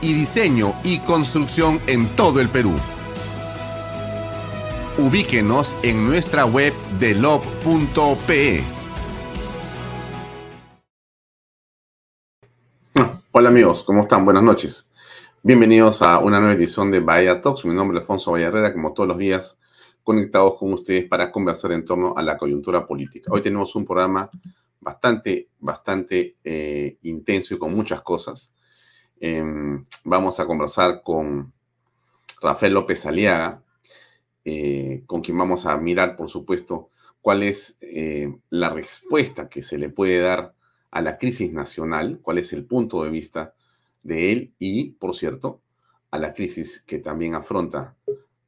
y diseño y construcción en todo el Perú. Ubíquenos en nuestra web de lob.pe. Hola amigos, ¿cómo están? Buenas noches. Bienvenidos a una nueva edición de Bahía Talks. Mi nombre es Alfonso Vallarrera, como todos los días, conectados con ustedes para conversar en torno a la coyuntura política. Hoy tenemos un programa bastante, bastante eh, intenso y con muchas cosas. Em, vamos a conversar con Rafael López Aliaga, eh, con quien vamos a mirar, por supuesto, cuál es eh, la respuesta que se le puede dar a la crisis nacional, cuál es el punto de vista de él y, por cierto, a la crisis que también afronta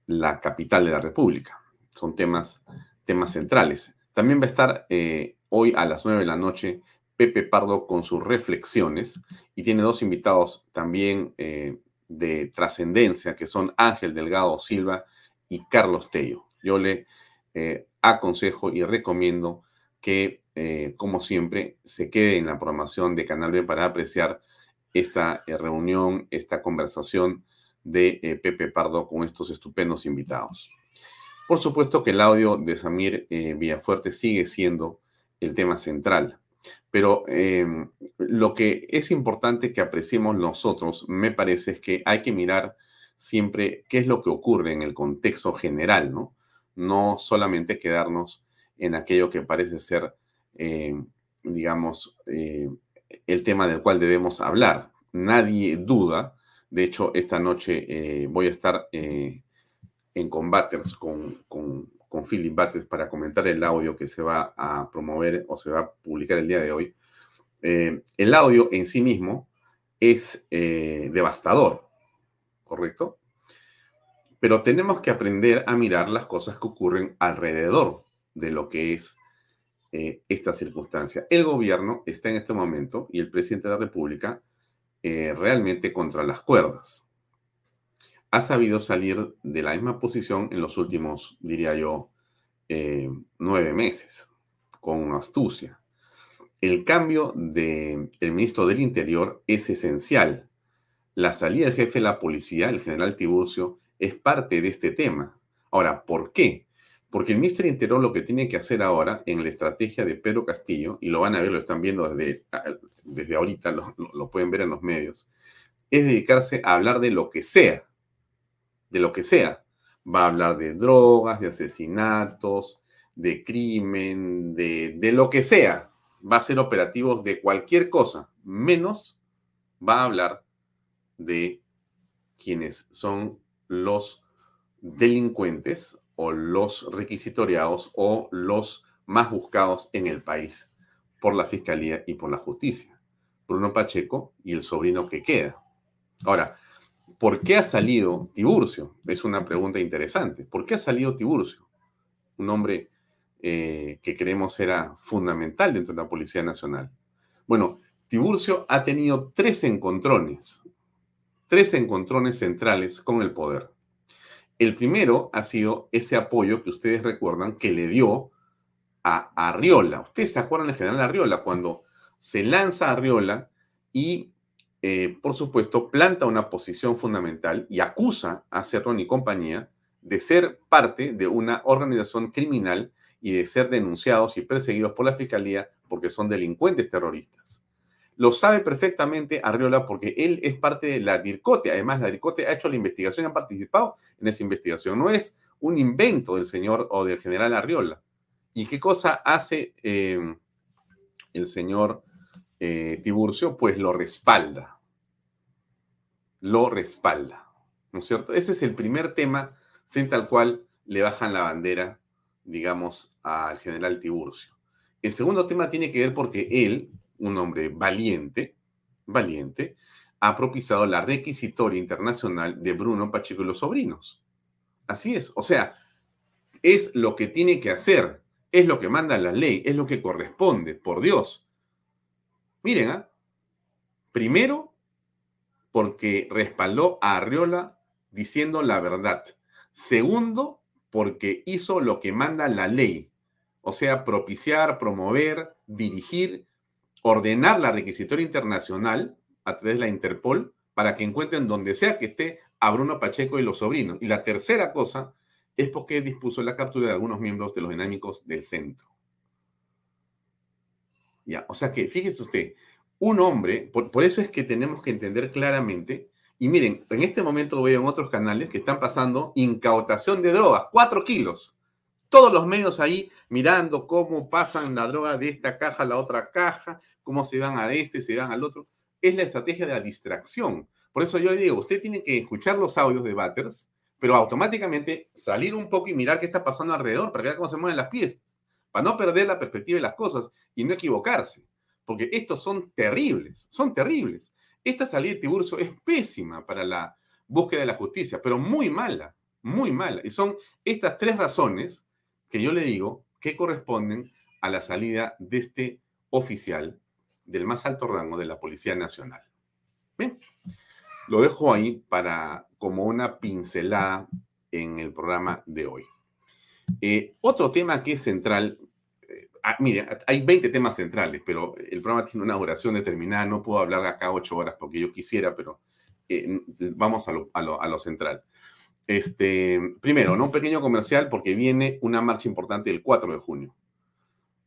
la capital de la República. Son temas, temas centrales. También va a estar eh, hoy a las nueve de la noche Pepe Pardo con sus reflexiones y tiene dos invitados también eh, de trascendencia que son Ángel Delgado Silva y Carlos Tello. Yo le eh, aconsejo y recomiendo que, eh, como siempre, se quede en la programación de Canal B para apreciar esta reunión, esta conversación de Pepe Pardo con estos estupendos invitados. Por supuesto que el audio de Samir Villafuerte sigue siendo el tema central pero em, lo que es importante que apreciemos nosotros, me parece, es que hay que mirar siempre qué es lo que ocurre en el contexto general, ¿no? No solamente quedarnos en aquello que parece ser, em, digamos, eh, el tema del cual debemos hablar. Nadie duda, de hecho, esta noche eh, voy a estar eh, en combates con, con con Philip Bates para comentar el audio que se va a promover o se va a publicar el día de hoy. Eh, el audio en sí mismo es eh, devastador, ¿correcto? Pero tenemos que aprender a mirar las cosas que ocurren alrededor de lo que es eh, esta circunstancia. El gobierno está en este momento y el presidente de la República realmente contra las cuerdas ha sabido salir de la misma posición en los últimos, diría yo, eh, nueve meses, con astucia. El cambio del ministro del Interior es esencial. La salida del jefe de la policía, el general Tiburcio, es parte de este tema. Ahora, ¿por qué? Porque el ministro del Interior lo que tiene que hacer ahora en la estrategia de Pedro Castillo, y lo van a ver, lo están viendo desde, desde ahorita, lo pueden ver en los medios, es dedicarse a hablar de lo que sea, de lo que sea. Va a hablar de drogas, de asesinatos, de crimen, de, de lo que sea. Va a ser operativos de cualquier cosa, menos va a hablar de quienes son los delincuentes o los requisitoriados o los más buscados en el país por la Fiscalía y por la Justicia. Bruno Pacheco y el sobrino que queda. Ahora, ¿por qué ha salido Tiburcio? Es una pregunta interesante. ¿Por qué ha salido Tiburcio? Un hombre eh, que creemos era fundamental dentro de la Policía Nacional. Bueno, Tiburcio ha tenido tres encontrones, tres encontrones centrales con el poder. El primero ha sido ese apoyo que ustedes recuerdan que le dio a Arriola. Ustedes se acuerdan del general Arriola cuando se lanza Arriola y, eh, por supuesto, planta una posición fundamental y acusa a Cerrón y compañía de ser parte de una organización criminal y de ser denunciados y perseguidos por la fiscalía porque son delincuentes terroristas. Lo sabe perfectamente Arriola porque él es parte de la DIRCOTE. Además, la DIRCOTE ha hecho la investigación, ha participado en esa investigación. No es un invento del señor o del general Arriola. ¿Y qué cosa hace eh, el señor eh, Tiburcio? Pues lo respalda. Lo respalda. ¿No es cierto? Ese es el primer tema frente al cual le bajan la bandera, digamos, al general Tiburcio. El segundo tema tiene que ver porque él, un hombre valiente, valiente, ha propiciado la requisitoria internacional de Bruno Pacheco y los sobrinos. Así es, o sea, es lo que tiene que hacer, es lo que manda la ley, es lo que corresponde, por Dios. Miren, ¿ah? primero, porque respaldó a Arriola diciendo la verdad. Segundo, porque hizo lo que manda la ley, o sea, propiciar, promover, dirigir ordenar la requisitoria internacional a través de la Interpol para que encuentren donde sea que esté a Bruno Pacheco y los sobrinos. Y la tercera cosa es porque dispuso la captura de algunos miembros de los dinámicos del centro. O sea que, fíjese usted, un hombre, por, por, eso es que tenemos que entender claramente, y miren, en este momento veo en otros canales que están pasando incautación de drogas, cuatro kilos todos los medios ahí mirando cómo pasan la droga de esta caja a la otra caja, cómo se van a este, se van al otro. Es la estrategia de la distracción. Por eso yo le digo, usted tiene que escuchar los audios de Batters, pero automáticamente salir un poco y mirar qué está pasando alrededor para ver cómo se mueven las piezas, para no perder la perspectiva de las cosas y no equivocarse, porque estos son terribles, son terribles. Esta salida de Tiburcio es pésima para la búsqueda de la justicia, pero muy mala, muy mala. Y son estas tres razones que yo le digo que corresponden a la salida de este oficial del más alto rango de la Policía Nacional. Lo dejo ahí para como una pincelada en el programa de hoy. Eh, otro tema que es central, eh, ah, mire, hay 20 temas centrales, pero el programa tiene una duración determinada, no puedo hablar acá ocho horas porque yo quisiera, pero eh, vamos a lo, a lo central. Este, primero, ¿no? Un pequeño comercial porque viene una marcha importante el 4 de junio.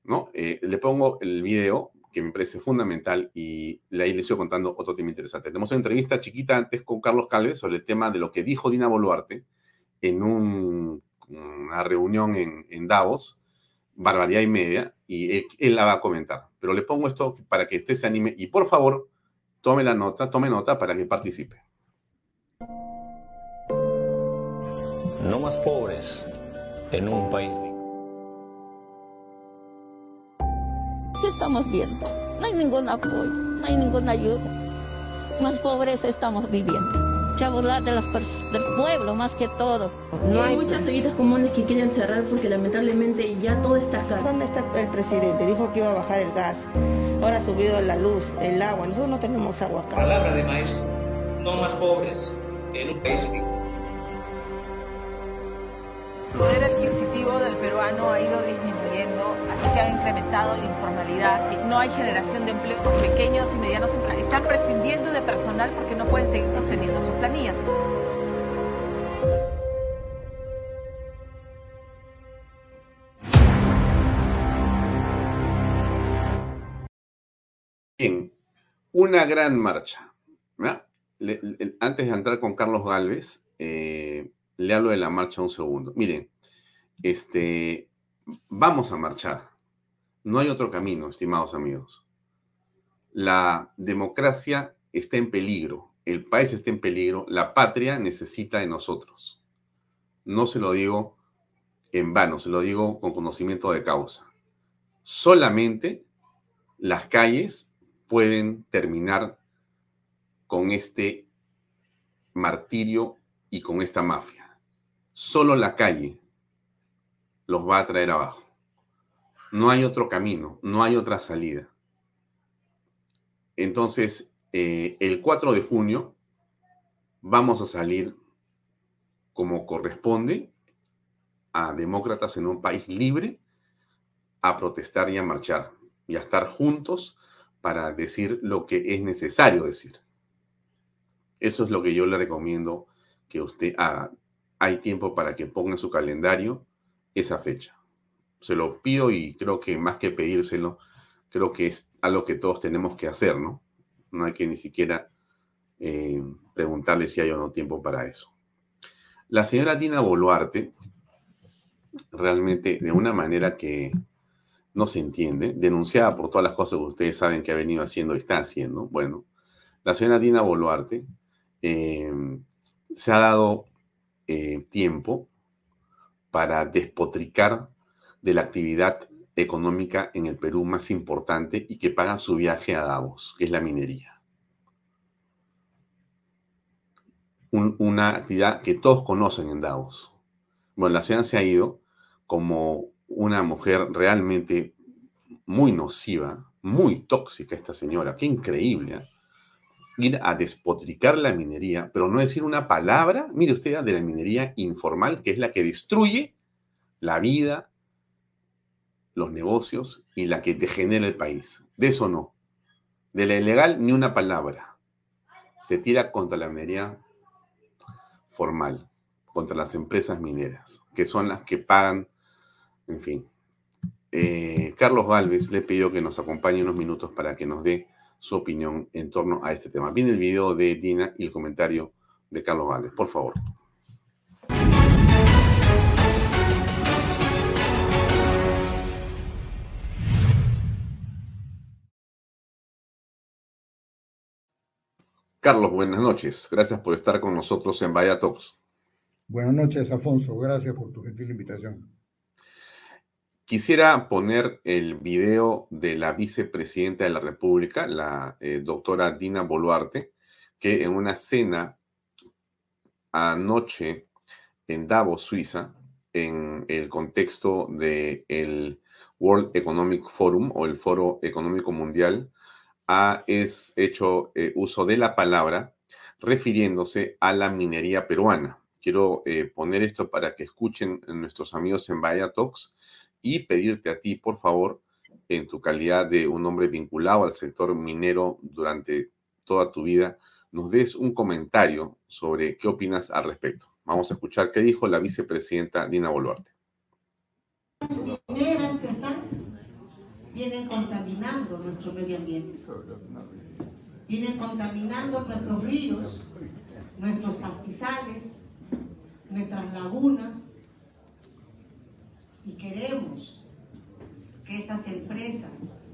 ¿no? Eh, le pongo el video que me parece fundamental y ahí les estoy contando otro tema interesante. Tenemos una entrevista chiquita antes con Carlos Calves sobre el tema de lo que dijo Dina Boluarte en una reunión en, Davos, barbaridad y media, y él, él, la va a comentar. Pero le pongo esto para que usted se anime y por favor tome la nota, tome nota para que participe. no más pobres en un país ¿Qué estamos viendo? No hay ningún apoyo, no hay ninguna ayuda. Más pobreza estamos viviendo. Chabular de las del pueblo más que todo. No hay muchas ollitas comunes que quieren cerrar porque lamentablemente ya todo está caro. ¿Dónde está el presidente? Dijo que iba a bajar el gas. Ahora ha subido la luz, el agua. Nosotros no tenemos agua acá. Palabra de maestro. No más pobres en un país rico. El poder adquisitivo del peruano ha ido disminuyendo, se ha incrementado la informalidad, no hay generación de empleos pequeños y medianos. Están prescindiendo de personal porque no pueden seguir sosteniendo sus planillas. Bien, una gran marcha. antes de entrar con Carlos Galvez, eh, le hablo de la marcha un segundo. Miren, este, vamos a marchar. No hay otro camino, estimados amigos. La democracia está en peligro, el país está en peligro, la patria necesita de nosotros. No se lo digo en vano, se lo digo con conocimiento de causa. Solamente las calles pueden terminar con este martirio y con esta mafia. Solo la calle los va a traer abajo. No hay otro camino, no hay otra salida. Entonces, eh, el 4 de junio vamos a salir como corresponde a demócratas en un país libre a protestar y a marchar y a estar juntos para decir lo que es necesario decir. Eso es lo que yo le recomiendo que usted haga. Hay tiempo para que ponga en su calendario esa fecha. Se lo pido y creo que más que pedírselo, creo que es algo que todos tenemos que hacer, ¿no? No hay que ni siquiera eh, preguntarle si hay o no tiempo para eso. La señora Dina Boluarte, realmente de una manera que no se entiende, denunciada por todas las cosas que ustedes saben que ha venido haciendo y está haciendo, bueno, la señora Dina Boluarte eh, se ha dado eh, tiempo para despotricar de la actividad económica en el Perú más importante y que paga su viaje a Davos, que es la minería. una actividad que todos conocen en Davos. Bueno, la ciudad se ha ido como una mujer realmente muy nociva, muy tóxica esta señora, qué increíble. ¿eh? Ir a despotricar la minería, pero no decir una palabra, mire usted, de la minería informal, que es la que destruye la vida, los negocios y la que degenera el país. De eso no. De la ilegal ni una palabra. Se tira contra la minería formal, contra las empresas mineras, que son las que pagan, en fin. Eh, Carlos Galvez le pedido que nos acompañe unos minutos para que nos dé su opinión en torno a este tema. Viene el video de Dina y el comentario de Carlos Galvez, por favor. Carlos, buenas noches. Gracias por estar con nosotros en Vaya Talks. Buenas noches, Alfonso. Gracias por tu gentil invitación. Quisiera poner el video de la vicepresidenta de la República, la eh, doctora Dina Boluarte, que en una cena anoche en Davos, Suiza, en el contexto del World Economic Forum o el Foro Económico Mundial, ha es hecho eh, uso de la palabra refiriéndose a la minería peruana. Quiero eh, poner esto para que escuchen nuestros amigos en Vaya Talks y pedirte a ti, por favor, en tu calidad de un hombre vinculado al sector minero durante toda tu vida, nos des un comentario sobre qué opinas al respecto. Vamos a escuchar qué dijo la vicepresidenta Dina Boluarte. Mineras que están vienen contaminando nuestro medio ambiente. Vienen contaminando nuestros ríos, nuestros pastizales, nuestras lagunas. Y queremos que estas empresas,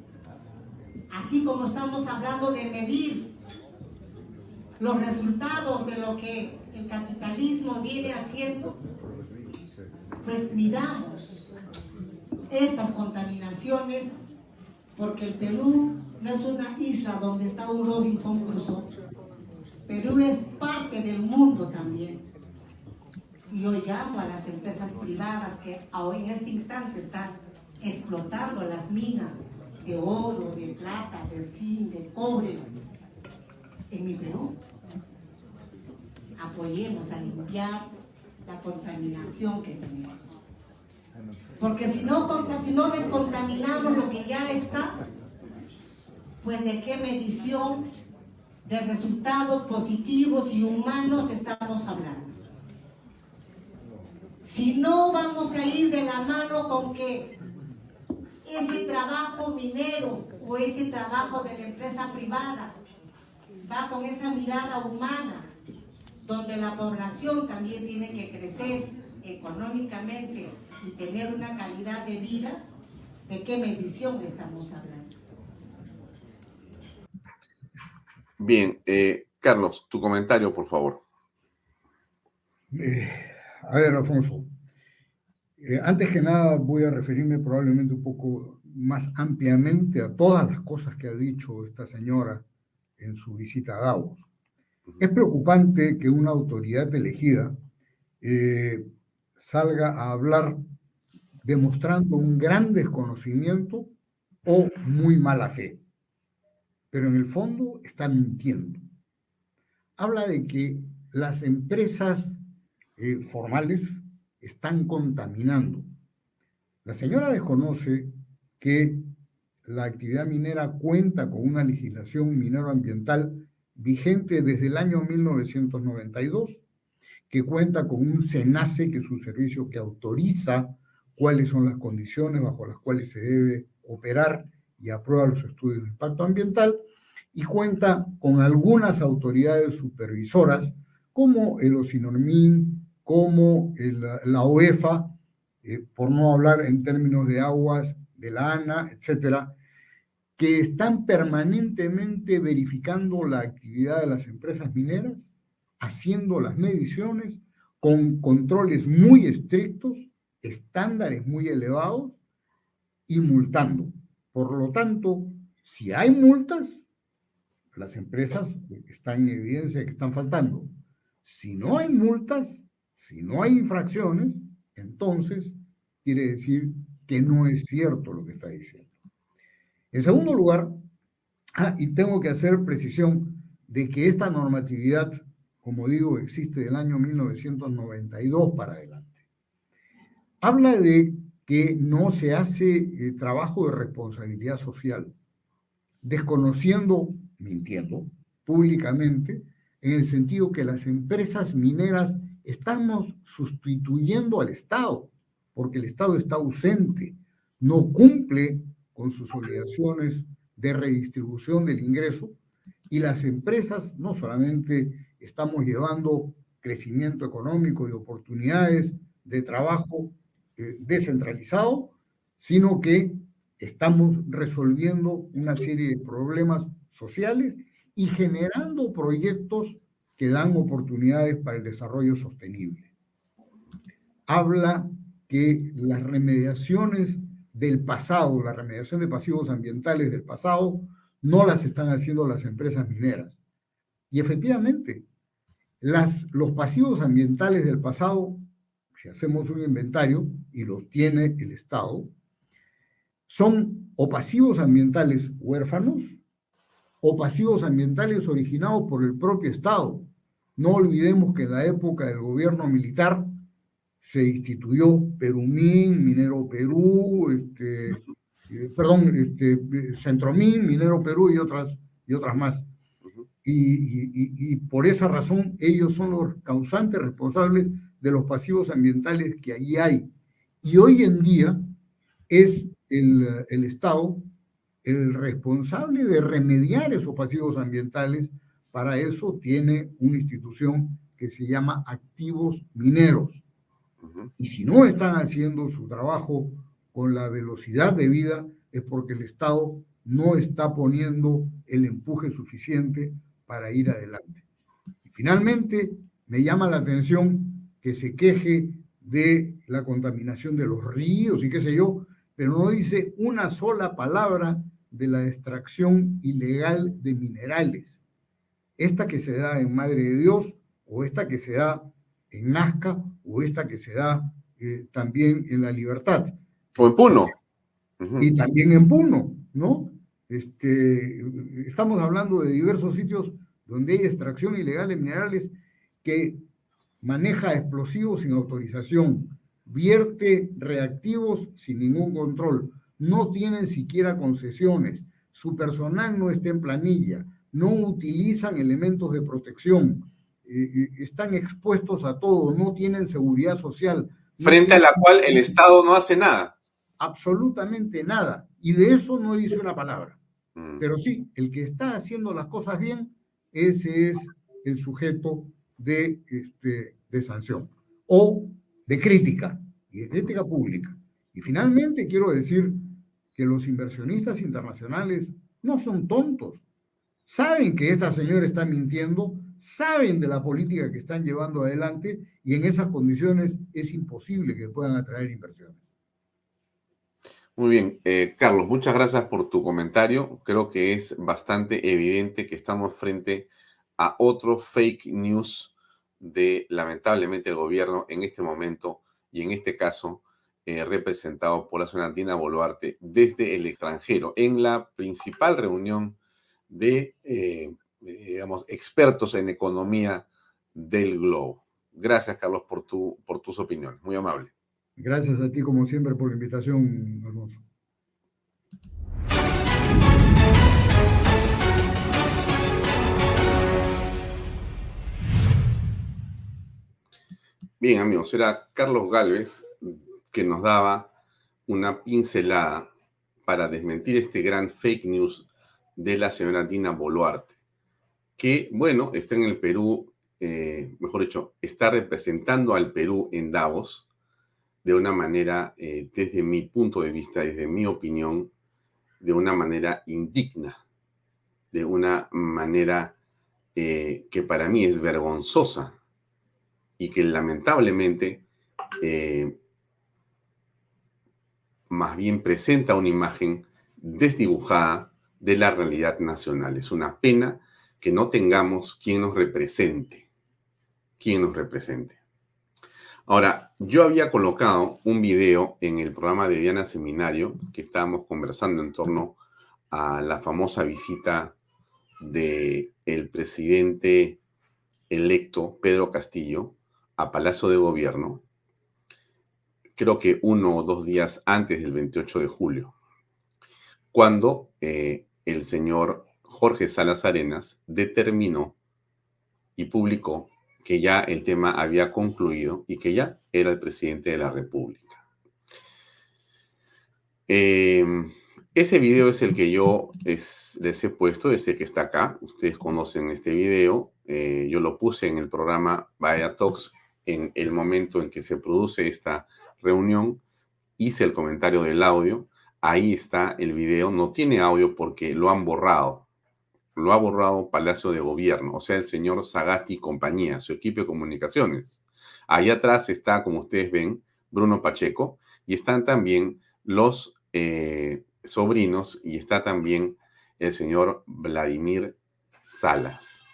así como estamos hablando de medir los resultados de lo que el capitalismo viene haciendo, pues midamos estas contaminaciones porque el Perú no es una isla donde está un Robinson Crusoe. Perú es parte del mundo también. Y hoy llamo a las empresas privadas que hoy en este instante están explotando las minas de oro, de plata, de zinc, de cobre en mi Perú. Apoyemos a limpiar la contaminación que tenemos. Porque si no descontaminamos lo que ya está, pues de qué medición de resultados positivos y humanos estamos hablando. Si no vamos a ir de la mano con que ese trabajo minero o ese trabajo de la empresa privada va con esa mirada humana, donde la población también tiene que crecer económicamente y tener una calidad de vida, ¿de qué medición estamos hablando? Bien, eh, Carlos, tu comentario, por favor. Eh, a ver, Alfonso, eh, antes que nada voy a referirme probablemente un poco más ampliamente a todas las cosas que ha dicho esta señora en su visita a Davos. Es preocupante que una autoridad elegida salga a hablar demostrando un gran desconocimiento o muy mala fe. Pero en el fondo está mintiendo. Habla de que las empresas eh, formales están contaminando. La señora desconoce que la actividad minera cuenta con una legislación minero-ambiental vigente desde el año 1992, que cuenta con un SENACE, que es un servicio que autoriza cuáles son las condiciones bajo las cuales se debe operar y aprueba los estudios de impacto ambiental, y cuenta con algunas autoridades supervisoras, como el OSINORMIN, como la OEFA, eh, por no hablar en términos de aguas de la ANA, etcétera, que están permanentemente verificando la actividad de las empresas mineras, haciendo las mediciones con controles muy estrictos, estándares muy elevados y multando. Por lo tanto, si hay multas, las empresas están en evidencia que están faltando. Si no hay multas, si no hay infracciones, entonces quiere decir que no es cierto lo que está diciendo. En segundo lugar, ah, y tengo que hacer precisión de que esta normatividad, como digo, existe del año 1992 para adelante. Habla de que no se hace eh, trabajo de responsabilidad social, desconociendo, mintiendo públicamente, en el sentido que las empresas mineras estamos sustituyendo al Estado, porque el Estado está ausente, no cumple con sus obligaciones de redistribución del ingreso y las empresas no solamente estamos llevando crecimiento económico y oportunidades de trabajo eh, descentralizado, sino que estamos resolviendo una serie de problemas sociales y generando proyectos que dan oportunidades para el desarrollo sostenible. Habla que las remediaciones del pasado, la remediación de pasivos ambientales del pasado, no las están haciendo las empresas mineras. Y efectivamente, las, los pasivos ambientales del pasado, si hacemos un inventario, y los tiene el Estado, son o pasivos ambientales huérfanos o pasivos ambientales originados por el propio Estado. No olvidemos que en la época del gobierno militar se instituyó Perumín, Minero Perú, este, eh, perdón, este, Centromín, Minero Perú y otras, y otras más. Y, y, por esa razón ellos son los causantes responsables de los pasivos ambientales que allí hay. Y hoy en día es el, el Estado el responsable de remediar esos pasivos ambientales. Para eso tiene una institución que se llama activos mineros y si no están haciendo su trabajo con la velocidad de vida, es porque el Estado no está poniendo el empuje suficiente para ir adelante. Y finalmente, me llama la atención que se queje de la contaminación de los ríos y qué sé yo, pero no dice una sola palabra de la extracción ilegal de minerales. Esta que se da en Madre de Dios o esta que se da en Nazca o esta que se da eh, también en La Libertad. O en Puno. Y también en Puno, ¿no? Este, estamos hablando de diversos sitios donde hay extracción ilegal de minerales que maneja explosivos sin autorización, vierte reactivos sin ningún control, no tienen siquiera concesiones, su personal no está en planilla, no utilizan elementos de protección, están expuestos a todo, no tienen seguridad social. Frente a la cual el Estado no hace nada. Absolutamente nada. Y de eso no dice una palabra. Mm. Pero sí, el que está haciendo las cosas bien, ese es el sujeto de, este, de sanción o de crítica, y de crítica pública. Y finalmente quiero decir que los inversionistas internacionales no son tontos. Saben que esta señora está mintiendo saben de la política que están llevando adelante y en esas condiciones es imposible que puedan atraer inversiones. Muy bien, eh, Carlos, muchas gracias por tu comentario. Creo que es bastante evidente que estamos frente a otro fake news de lamentablemente el gobierno en este momento y en este caso eh, representado por la señora Dina Boluarte desde el extranjero en la principal reunión de eh, digamos, expertos en economía del globo. Gracias, Carlos, por, tu, por tus opiniones. Muy amable. Gracias a ti, como siempre, por la invitación, Alonso. Bien, amigos, era Carlos Galvez que nos daba una pincelada para desmentir este gran fake news de la señora Dina Boluarte, que, bueno, está en el Perú, eh, mejor dicho, está representando al Perú en Davos de una manera, eh, desde mi punto de vista, desde mi opinión, de una manera indigna, de una manera eh, que para mí es vergonzosa y que lamentablemente más bien presenta una imagen desdibujada de la realidad nacional. Es una pena que no tengamos quien nos represente, quien nos represente. Ahora, yo había colocado un video en el programa de Diana Seminario que estábamos conversando en torno a la famosa visita del el presidente electo Pedro Castillo a Palacio de Gobierno, creo que uno o dos días antes del 28 de julio, cuando eh, el señor Jorge Salas Arenas determinó y publicó que ya el tema había concluido y que ya era el presidente de la República. Em, ese video es el que yo les he puesto, este que está acá. Ustedes conocen este video. Eh, yo lo puse en el programa Vaya Talks en el momento en que se produce esta reunión, hice el comentario del audio, ahí está el video, no tiene audio porque lo han borrado, lo ha borrado Palacio de Gobierno, o sea, el señor Sagasti y compañía, su equipo de comunicaciones. Ahí atrás está, como ustedes ven, Bruno Pacheco, y están también los eh, sobrinos, y está también el señor Vladimir Salas.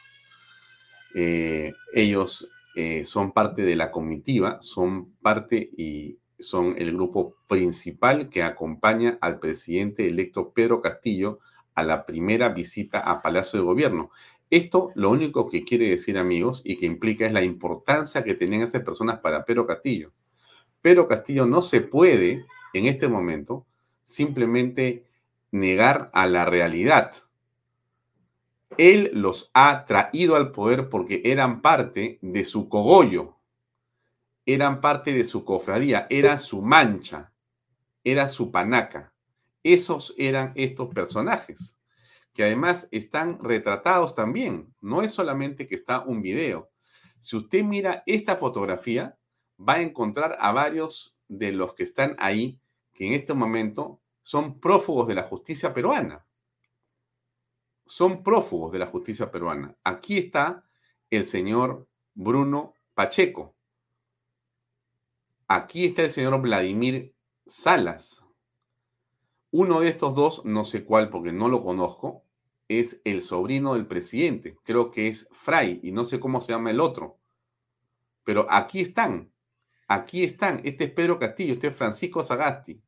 Eh, ellos eh, son parte de la comitiva, son parte y son el grupo principal que acompaña al presidente electo Pedro Castillo a la primera visita a Palacio de Gobierno. Esto lo único que quiere decir, amigos, y que implica es la importancia que tenían esas personas para Pedro Castillo. Pedro Castillo no se puede, en este momento, simplemente negar a la realidad. Él los ha traído al poder porque eran parte de su cogollo, eran parte de su cofradía, era su mancha, era su panaca. Esos eran estos personajes, que además están retratados también. No es solamente que está un video. Si usted mira esta fotografía, va a encontrar a varios de los que están ahí, que en este momento son prófugos de la justicia peruana son prófugos de la justicia peruana. Aquí está el señor Bruno Pacheco. Aquí está el señor Vladimir Salas. Uno de estos dos, no sé cuál porque no lo conozco, es el sobrino del presidente. Creo que es Fray y no sé cómo se llama el otro. Pero aquí están. Aquí están. Este es Pedro Castillo, este es Francisco Sagasti.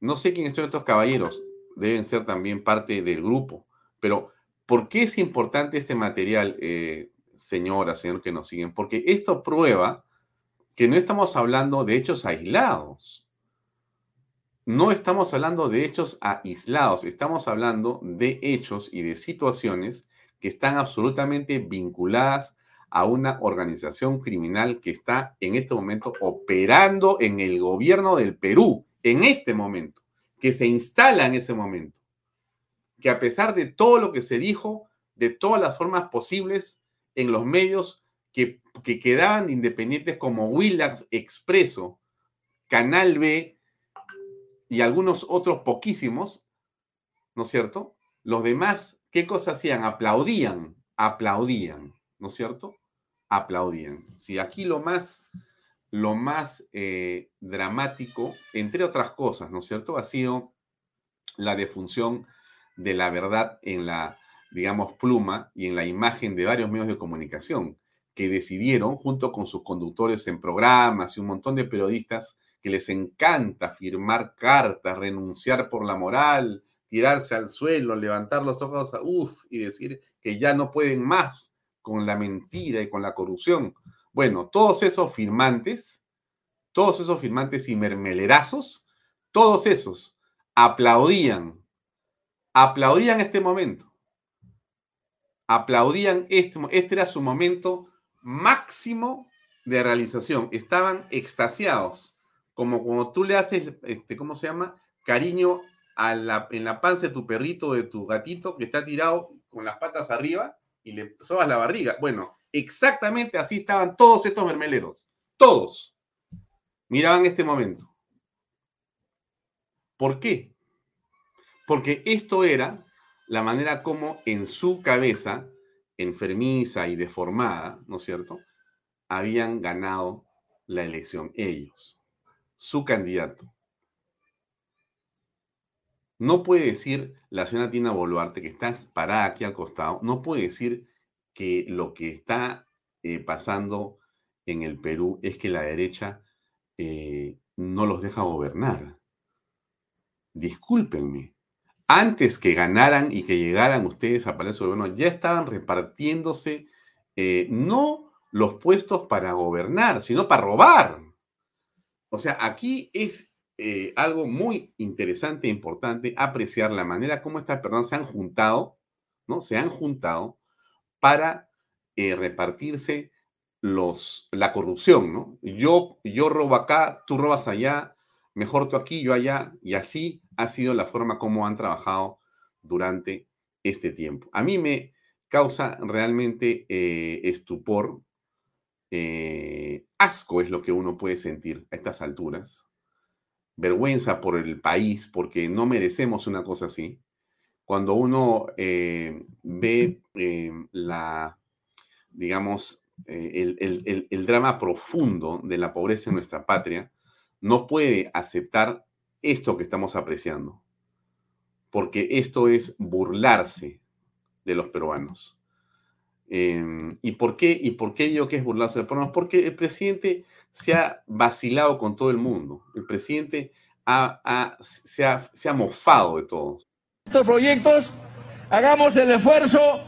No sé quiénes son estos caballeros deben ser también parte del grupo. Pero, ¿por qué es importante este material, eh, señora, señor que nos siguen? Porque esto prueba que no estamos hablando de hechos aislados. No estamos hablando de hechos aislados, estamos hablando de hechos y de situaciones que están absolutamente vinculadas a una organización criminal que está en este momento operando en el gobierno del Perú, en este momento que se instala en ese momento. Que a pesar de todo lo que se dijo, de todas las formas posibles en los medios que, quedaban independientes como Willax Expreso, Canal B y algunos otros poquísimos, ¿no es cierto? Los demás, ¿qué cosas hacían? Aplaudían, aplaudían, ¿no es cierto? Aplaudían. Si aquí lo más lo más eh, dramático, entre otras cosas, ¿no es cierto?, ha sido la defunción de la verdad en la, digamos, pluma y en la imagen de varios medios de comunicación que decidieron, junto con sus conductores en programas y un montón de periodistas que les encanta firmar cartas, renunciar por la moral, tirarse al suelo, levantar los ojos a uff y decir que ya no pueden más con la mentira y con la corrupción. Bueno, todos esos firmantes, todos esos firmantes y mermelerazos, todos esos aplaudían, aplaudían este momento. Aplaudían este, este era su momento máximo de realización. Estaban extasiados, como cuando tú le haces, este, ¿cómo se llama? Cariño a la, en la panza de tu perrito, de tu gatito, que está tirado con las patas arriba y le sobas la barriga. Bueno, exactamente así estaban todos estos mermeleros. Todos miraban este momento. ¿Por qué? Porque esto era la manera como en su cabeza, enfermiza y deformada, ¿no es cierto?, habían ganado la elección ellos, su candidato. No puede decir la señora Tina Boluarte, que está parada aquí al costado, no puede decir que lo que está eh, pasando en el Perú es que la derecha eh, no los deja gobernar. Discúlpenme. Antes que ganaran y que llegaran ustedes a Palacio de ya estaban repartiéndose eh, no los puestos para gobernar, sino para robar. O sea, aquí es eh, algo muy interesante e importante apreciar la manera como estas personas se han juntado, ¿no? Se han juntado para eh, repartirse los, la corrupción, ¿no? Yo, yo robo acá, tú robas allá, mejor tú aquí, yo allá, y así ha sido la forma como han trabajado durante este tiempo. A mí me causa realmente eh, estupor eh, asco es lo que uno puede sentir a estas alturas. Vergüenza por el país, porque no merecemos una cosa así. Cuando uno eh, ve la, digamos, el drama profundo de la pobreza en nuestra patria, no puede aceptar esto que estamos apreciando, porque esto es burlarse de los peruanos. Em, ¿Y por qué? ¿Y por qué digo que es burlarse de los Porque el presidente se ha vacilado con todo el mundo. El presidente se, ha, mofado de todos. Estos proyectos, hagamos el esfuerzo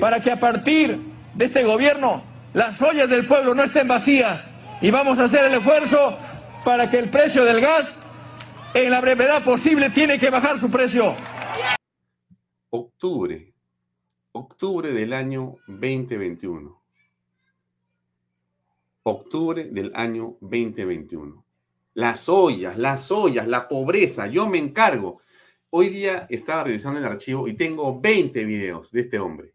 para que a partir de este gobierno las ollas del pueblo no estén vacías y vamos a hacer el esfuerzo para que el precio del gas en la brevedad posible tiene que bajar su precio. Octubre octubre del año 2021. Octubre del año 2021. Las ollas, las ollas, la pobreza, yo me encargo. Hoy día estaba revisando el archivo y tengo 20 videos de este hombre.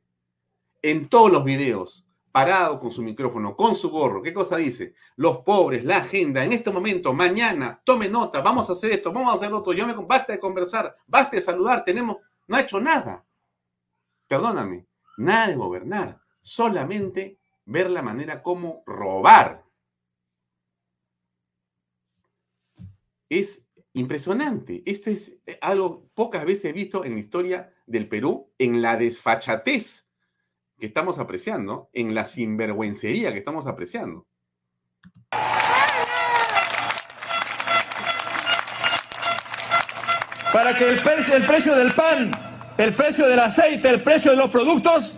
En todos los videos, parado con su micrófono, con su gorro, ¿qué cosa dice? Los pobres, la agenda, en este momento, mañana, tome nota, vamos a hacer esto, vamos a hacer lo otro, yo me basta de conversar, basta de saludar, tenemos, no ha hecho nada perdóname, nada de gobernar, solamente ver la manera como robar. Es impresionante. Esto es eh, algo pocas veces visto en la historia del Perú, en la desfachatez que estamos apreciando, en la sinvergüencería que estamos apreciando. Para que el, el precio del pan el precio del aceite, el precio de los productos,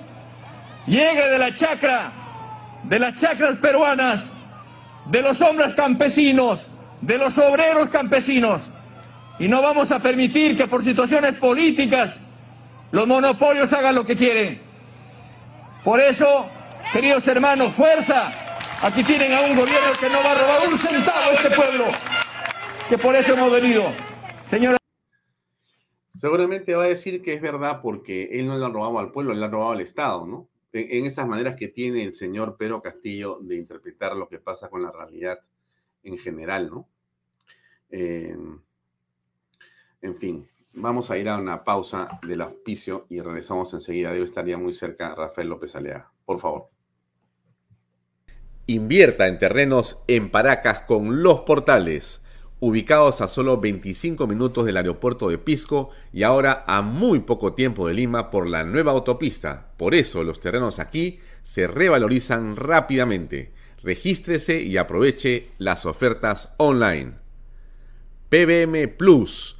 llegue de la chacra, de las chacras peruanas, de los hombres campesinos, de los obreros campesinos. Y no vamos a permitir que por situaciones políticas los monopolios hagan lo que quieren. Por eso, queridos hermanos, fuerza. Aquí tienen a un gobierno que no va a robar un centavo a este pueblo. Que por eso hemos venido. Señora. Seguramente va a decir que es verdad porque él no le ha robado al pueblo, le ha robado al Estado, ¿no? En, esas maneras que tiene el señor Pedro Castillo de interpretar lo que pasa con la realidad en general, ¿no? en fin, vamos a ir a una pausa del auspicio y regresamos enseguida. Debe estar ya muy cerca Rafael López Alea. Por favor. Invierta en terrenos en Paracas con los portales ubicados a solo 25 minutos del aeropuerto de Pisco y ahora a muy poco tiempo de Lima por la nueva autopista. Por eso los terrenos aquí se revalorizan rápidamente. Regístrese y aproveche las ofertas online. PBM Plus,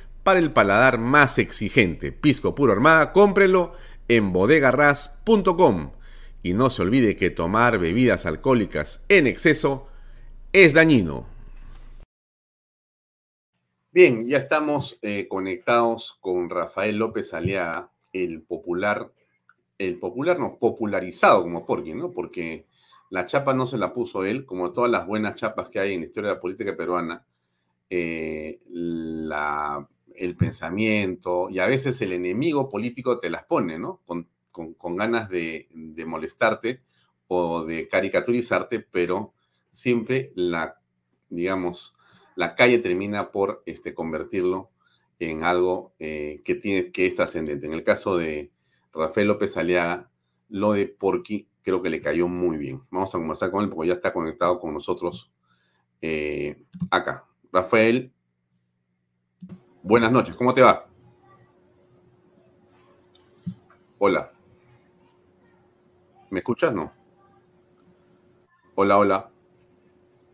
para el paladar más exigente. Pisco puro armada, cómprelo en bodegarras.com. Y no se olvide que tomar bebidas alcohólicas en exceso es dañino. Bien, ya estamos eh, conectados con Rafael López Aliaga, el popular, el popular no, popularizado como Porky, ¿no? Porque la chapa no se la puso él, como todas las buenas chapas que hay en la historia de la política peruana, eh, la, el pensamiento y a veces el enemigo político te las pone, ¿no? Con, ganas de, de, molestarte o de caricaturizarte, pero siempre la, digamos, la calle termina por este, convertirlo en algo eh, que, tiene, que es trascendente. En el caso de Rafael López Aliaga, lo de Porky creo que le cayó muy bien. Vamos a conversar con él porque ya está conectado con nosotros eh, acá. Rafael, buenas noches, ¿cómo te va? Hola. ¿Me escuchas? No. Hola, hola.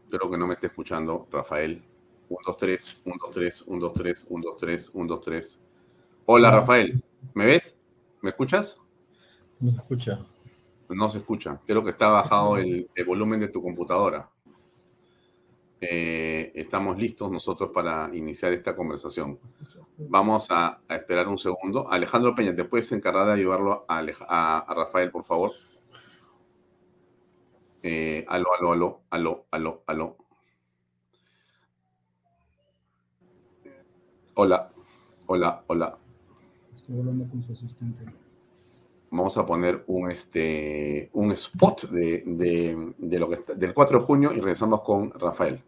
Creo que no me está escuchando, Rafael. 1, 2, 3, 1, 2, 3, 1, 2, 3, 1, 2, 3, 1, 2, 3. Hola, Rafael. ¿Me ves? ¿Me escuchas? No se escucha. No se escucha. Creo que está bajado el, el volumen de tu computadora. Eh, estamos listos nosotros para iniciar esta conversación. Vamos a, esperar un segundo. Alejandro Peña, ¿te puedes encargar de ayudarlo a Rafael, por favor? Eh, aló, aló, aló, aló, aló, aló. Hola, hola, hola. Estoy hablando con su asistente. Vamos a poner un, este, un spot de, de, de lo que está, del 4 de junio y regresamos con Rafael.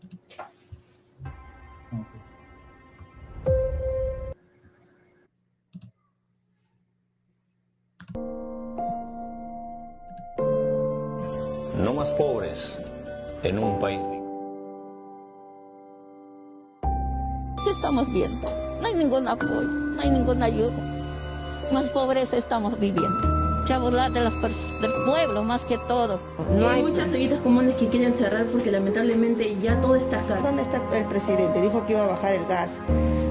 No más pobres en un país ¿Qué estamos viendo? No hay ningún apoyo, no hay ninguna ayuda. Más pobreza estamos viviendo. Burlar de las del pueblo más que todo. No hay muchas ollitas comunes que quieren cerrar porque lamentablemente ya todo está caro. ¿Dónde está el presidente? Dijo que iba a bajar el gas.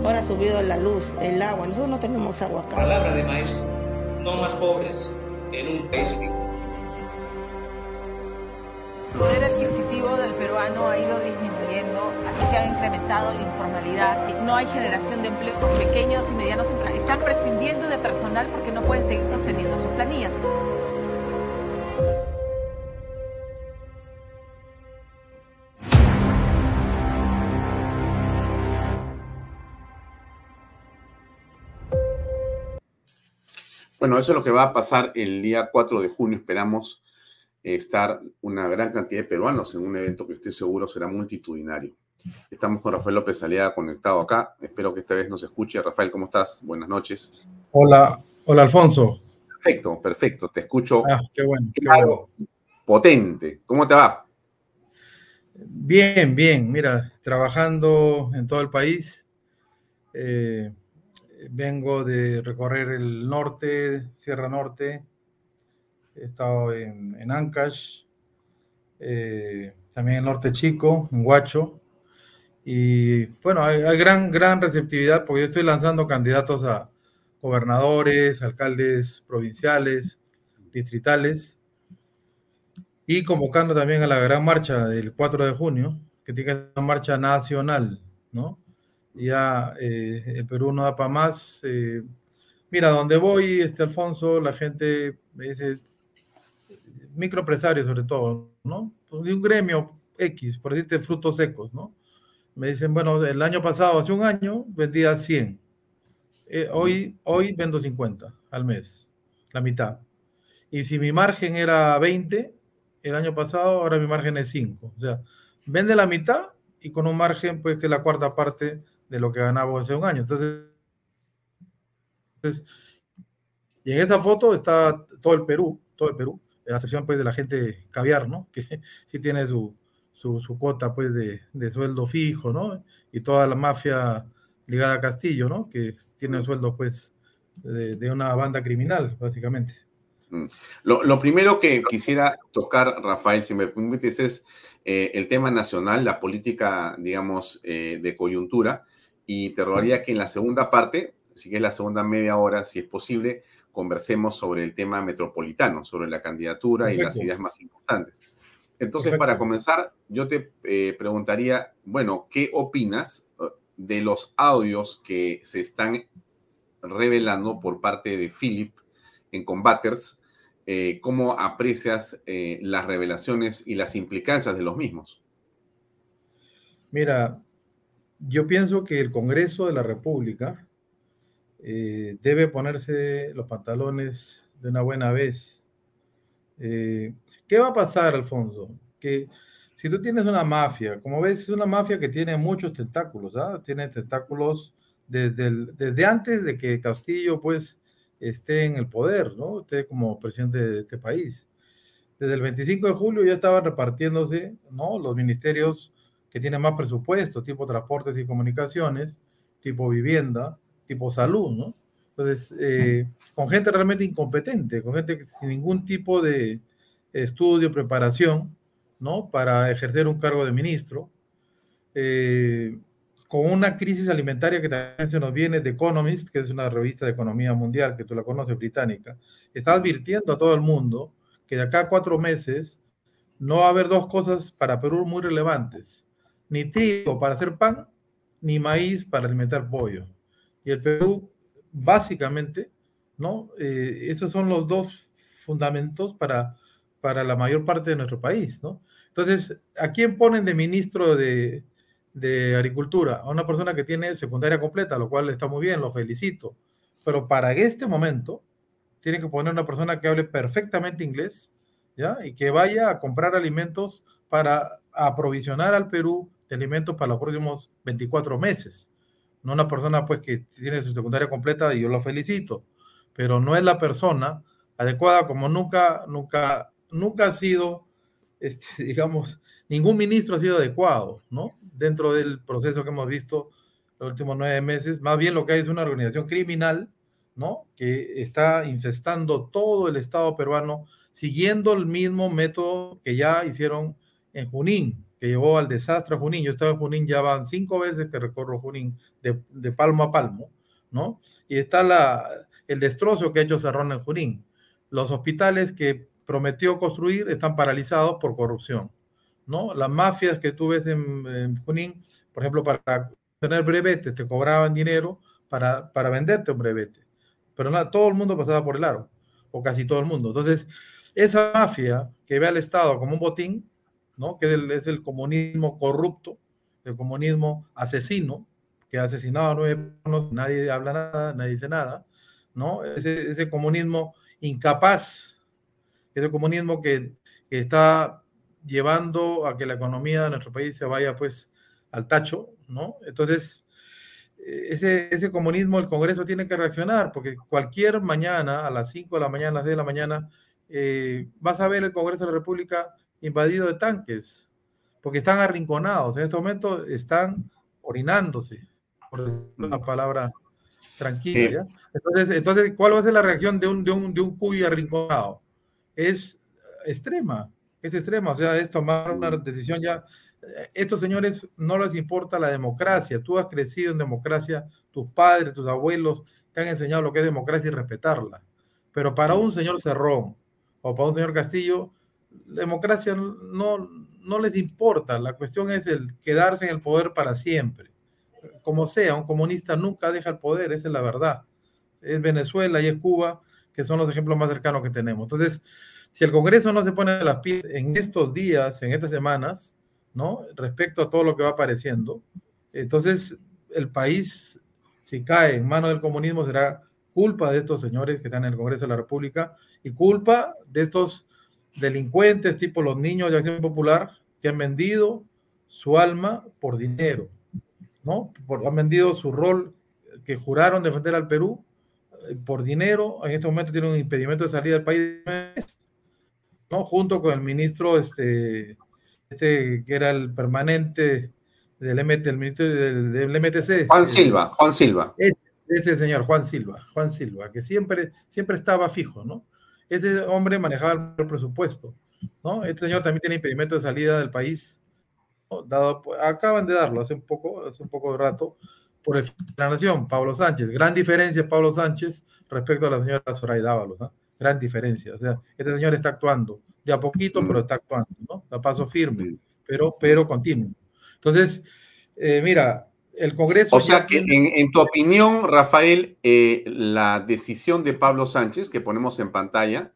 Ahora ha subido la luz, el agua. Nosotros no tenemos agua acá. Palabra de maestro. No más pobres en un país rico. El poder adquisitivo del peruano ha ido disminuyendo, se ha incrementado la informalidad, no hay generación de empleos pequeños y medianos. Están prescindiendo de personal porque no pueden seguir sosteniendo sus planillas. Bueno, eso es lo que va a pasar el día 4 de junio. Esperamos estar una gran cantidad de peruanos en un evento que estoy seguro será multitudinario. Estamos con Rafael López Aliaga conectado acá. Espero que esta vez nos escuche. Rafael, ¿cómo estás? Buenas noches. Hola, hola Alfonso. Perfecto, perfecto. Te escucho. Ah, qué bueno. Qué bueno. Potente. ¿Cómo te va? Bien, bien. Mira, trabajando en todo el país. Eh, vengo de recorrer el norte, Sierra Norte, he estado en, en Ancash, eh, también en Norte Chico, en Huacho. Y bueno, hay, gran, gran receptividad porque yo estoy lanzando candidatos a gobernadores, alcaldes provinciales, distritales, y convocando también a la gran marcha del 4 de junio, que tiene una marcha nacional, ¿no? Ya eh, el Perú no da para más. Eh, mira, donde voy, este Alfonso, la gente me dice, microempresarios sobre todo, ¿no? Pues de un gremio X, por decirte frutos secos, ¿no? Me dicen, bueno, el año pasado, hace un año, vendía 100. Eh, hoy, hoy vendo 50 al mes, la mitad. Y si mi margen era 20 el año pasado, ahora mi margen es 5. O sea, vende la mitad y con un margen, pues, que es la cuarta parte de lo que ganaba hace un año. Entonces, y en esa foto está todo el Perú, todo el Perú, la sección pues de la gente caviar, ¿no? Que sí tiene su, su, cuota pues de, de, sueldo fijo, ¿no? Y toda la mafia ligada a Castillo, ¿no? Que tiene sueldo pues de, de una banda criminal, básicamente. Mm. Lo, lo, primero que quisiera tocar, Rafael, si me permites, es eh, el tema nacional, la política, digamos, eh, de coyuntura. Y te rogaría que en la segunda parte, si es la segunda media hora, si es posible, conversemos sobre el tema metropolitano, sobre la candidatura y las ideas más importantes. Entonces, para comenzar, yo te eh, preguntaría, bueno, ¿qué opinas uh, de los audios que se están revelando por parte de Philip en Combaters? Eh, ¿Cómo aprecias eh, las revelaciones y las implicancias de los mismos? Mira, yo pienso que el Congreso de la República eh, debe ponerse los pantalones de una buena vez. Eh, ¿Qué va a pasar, Alfonso? Que si tú tienes una mafia, como ves, es una mafia que tiene muchos tentáculos, ¿ah? Tiene tentáculos desde, antes de que Castillo, pues, esté en el poder, ¿no? Esté como presidente de este país. Desde el 25 de julio ya estaban repartiéndose, ¿no? Los ministerios que tienen más presupuesto, tipo transportes y comunicaciones, tipo vivienda, tipo salud, ¿no? Entonces, eh, con gente realmente incompetente, con gente sin ningún tipo de estudio, preparación, ¿no? Para ejercer un cargo de ministro, eh, con una crisis alimentaria que también se nos viene de Economist, que es una revista de economía mundial, que tú la conoces, británica, está advirtiendo a todo el mundo que de acá a cuatro meses no va a haber dos cosas para Perú muy relevantes, ni trigo para hacer pan, ni maíz para alimentar pollo y el Perú, básicamente, ¿no? Eh, esos son los dos fundamentos para, para la mayor parte de nuestro país, ¿no? Entonces, ¿a quién ponen de ministro de, de Agricultura? A una persona que tiene secundaria completa, lo cual está muy bien, lo felicito. Pero para este momento, tiene que poner una persona que hable perfectamente inglés, ¿ya? Y que vaya a comprar alimentos para aprovisionar al Perú de alimentos para los próximos 24 meses no una persona pues que tiene su secundaria completa y yo lo felicito, pero no es la persona adecuada como nunca, nunca, nunca ha sido, este, digamos, ningún ministro ha sido adecuado, ¿no? Dentro del proceso que hemos visto los últimos nueve meses, más bien lo que hay es una organización criminal, ¿no? Que está infestando todo el Estado peruano siguiendo el mismo método que ya hicieron en Junín, que llevó al desastre a Junín. Yo estaba en Junín, ya van cinco veces que recorro Junín de, de palmo a palmo, ¿no? Y está la, el destrozo que ha hecho Cerrón en Junín. Los hospitales que prometió construir están paralizados por corrupción, ¿no? Las mafias que tú ves en, Junín, por ejemplo, para tener brevetes, te cobraban dinero para, para venderte un brevete. Pero nada, todo el mundo pasaba por el aro, o casi todo el mundo. Entonces, esa mafia que ve al Estado como un botín, ¿no? que es el, comunismo corrupto, el comunismo asesino, que ha asesinado a nueve personas, nadie habla nada, nadie dice nada, ¿no? Ese, ese comunismo incapaz, ese comunismo que, que, está llevando a que la economía de nuestro país se vaya pues al tacho, ¿no? Entonces, ese, ese comunismo el Congreso tiene que reaccionar, porque cualquier mañana, a las 5 de la mañana, las 6 de la mañana, eh, vas a ver el Congreso de la República invadido de tanques, porque están arrinconados. En este momento están orinándose, por una palabra tranquila. Entonces, entonces, ¿cuál va a ser la reacción de un, de un, de un cuy arrinconado? Es extrema, es extrema. O sea, es tomar una decisión ya. Estos señores no les importa la democracia. Tú has crecido en democracia, tus padres, tus abuelos te han enseñado lo que es democracia y respetarla. Pero para un señor Cerrón o para un señor Castillo, democracia no, no les importa, la cuestión es el quedarse en el poder para siempre. Como sea, un comunista nunca deja el poder, esa es la verdad. Es Venezuela y es Cuba, que son los ejemplos más cercanos que tenemos. Entonces, si el Congreso no se pone las pies en estos días, en estas semanas, ¿no? Respecto a todo lo que va apareciendo, Entonces, el país, si cae en manos del comunismo, será culpa de estos señores que están en el Congreso de la República y culpa de estos delincuentes tipo los niños de Acción Popular que han vendido su alma por dinero, ¿no? Por, han vendido su rol que juraron defender al Perú eh, por dinero. En este momento tienen un impedimento de salida del país, ¿no? Junto con el ministro, este, este que era el permanente del, MT, el ministro del, del MTC. Juan Silva, Juan Silva. Ese, ese, señor, Juan Silva, Juan Silva, que siempre, siempre estaba fijo, ¿no? Ese hombre manejaba el presupuesto, ¿no? Este señor también tiene impedimento de salida del país, Dado, acaban de darlo hace un poco, hace un poco de rato, por el la Nación, Pablo Sánchez. Gran diferencia Pablo Sánchez respecto a la señora Zoraida Ábalos, ¿no? Gran diferencia. O sea, este señor está actuando de a poquito, pero está actuando, ¿no? A paso firme, pero, pero continuo. Entonces, eh, mira, el Congreso... O sea que, en, en, tu opinión, Rafael, eh, la decisión de Pablo Sánchez, que ponemos en pantalla,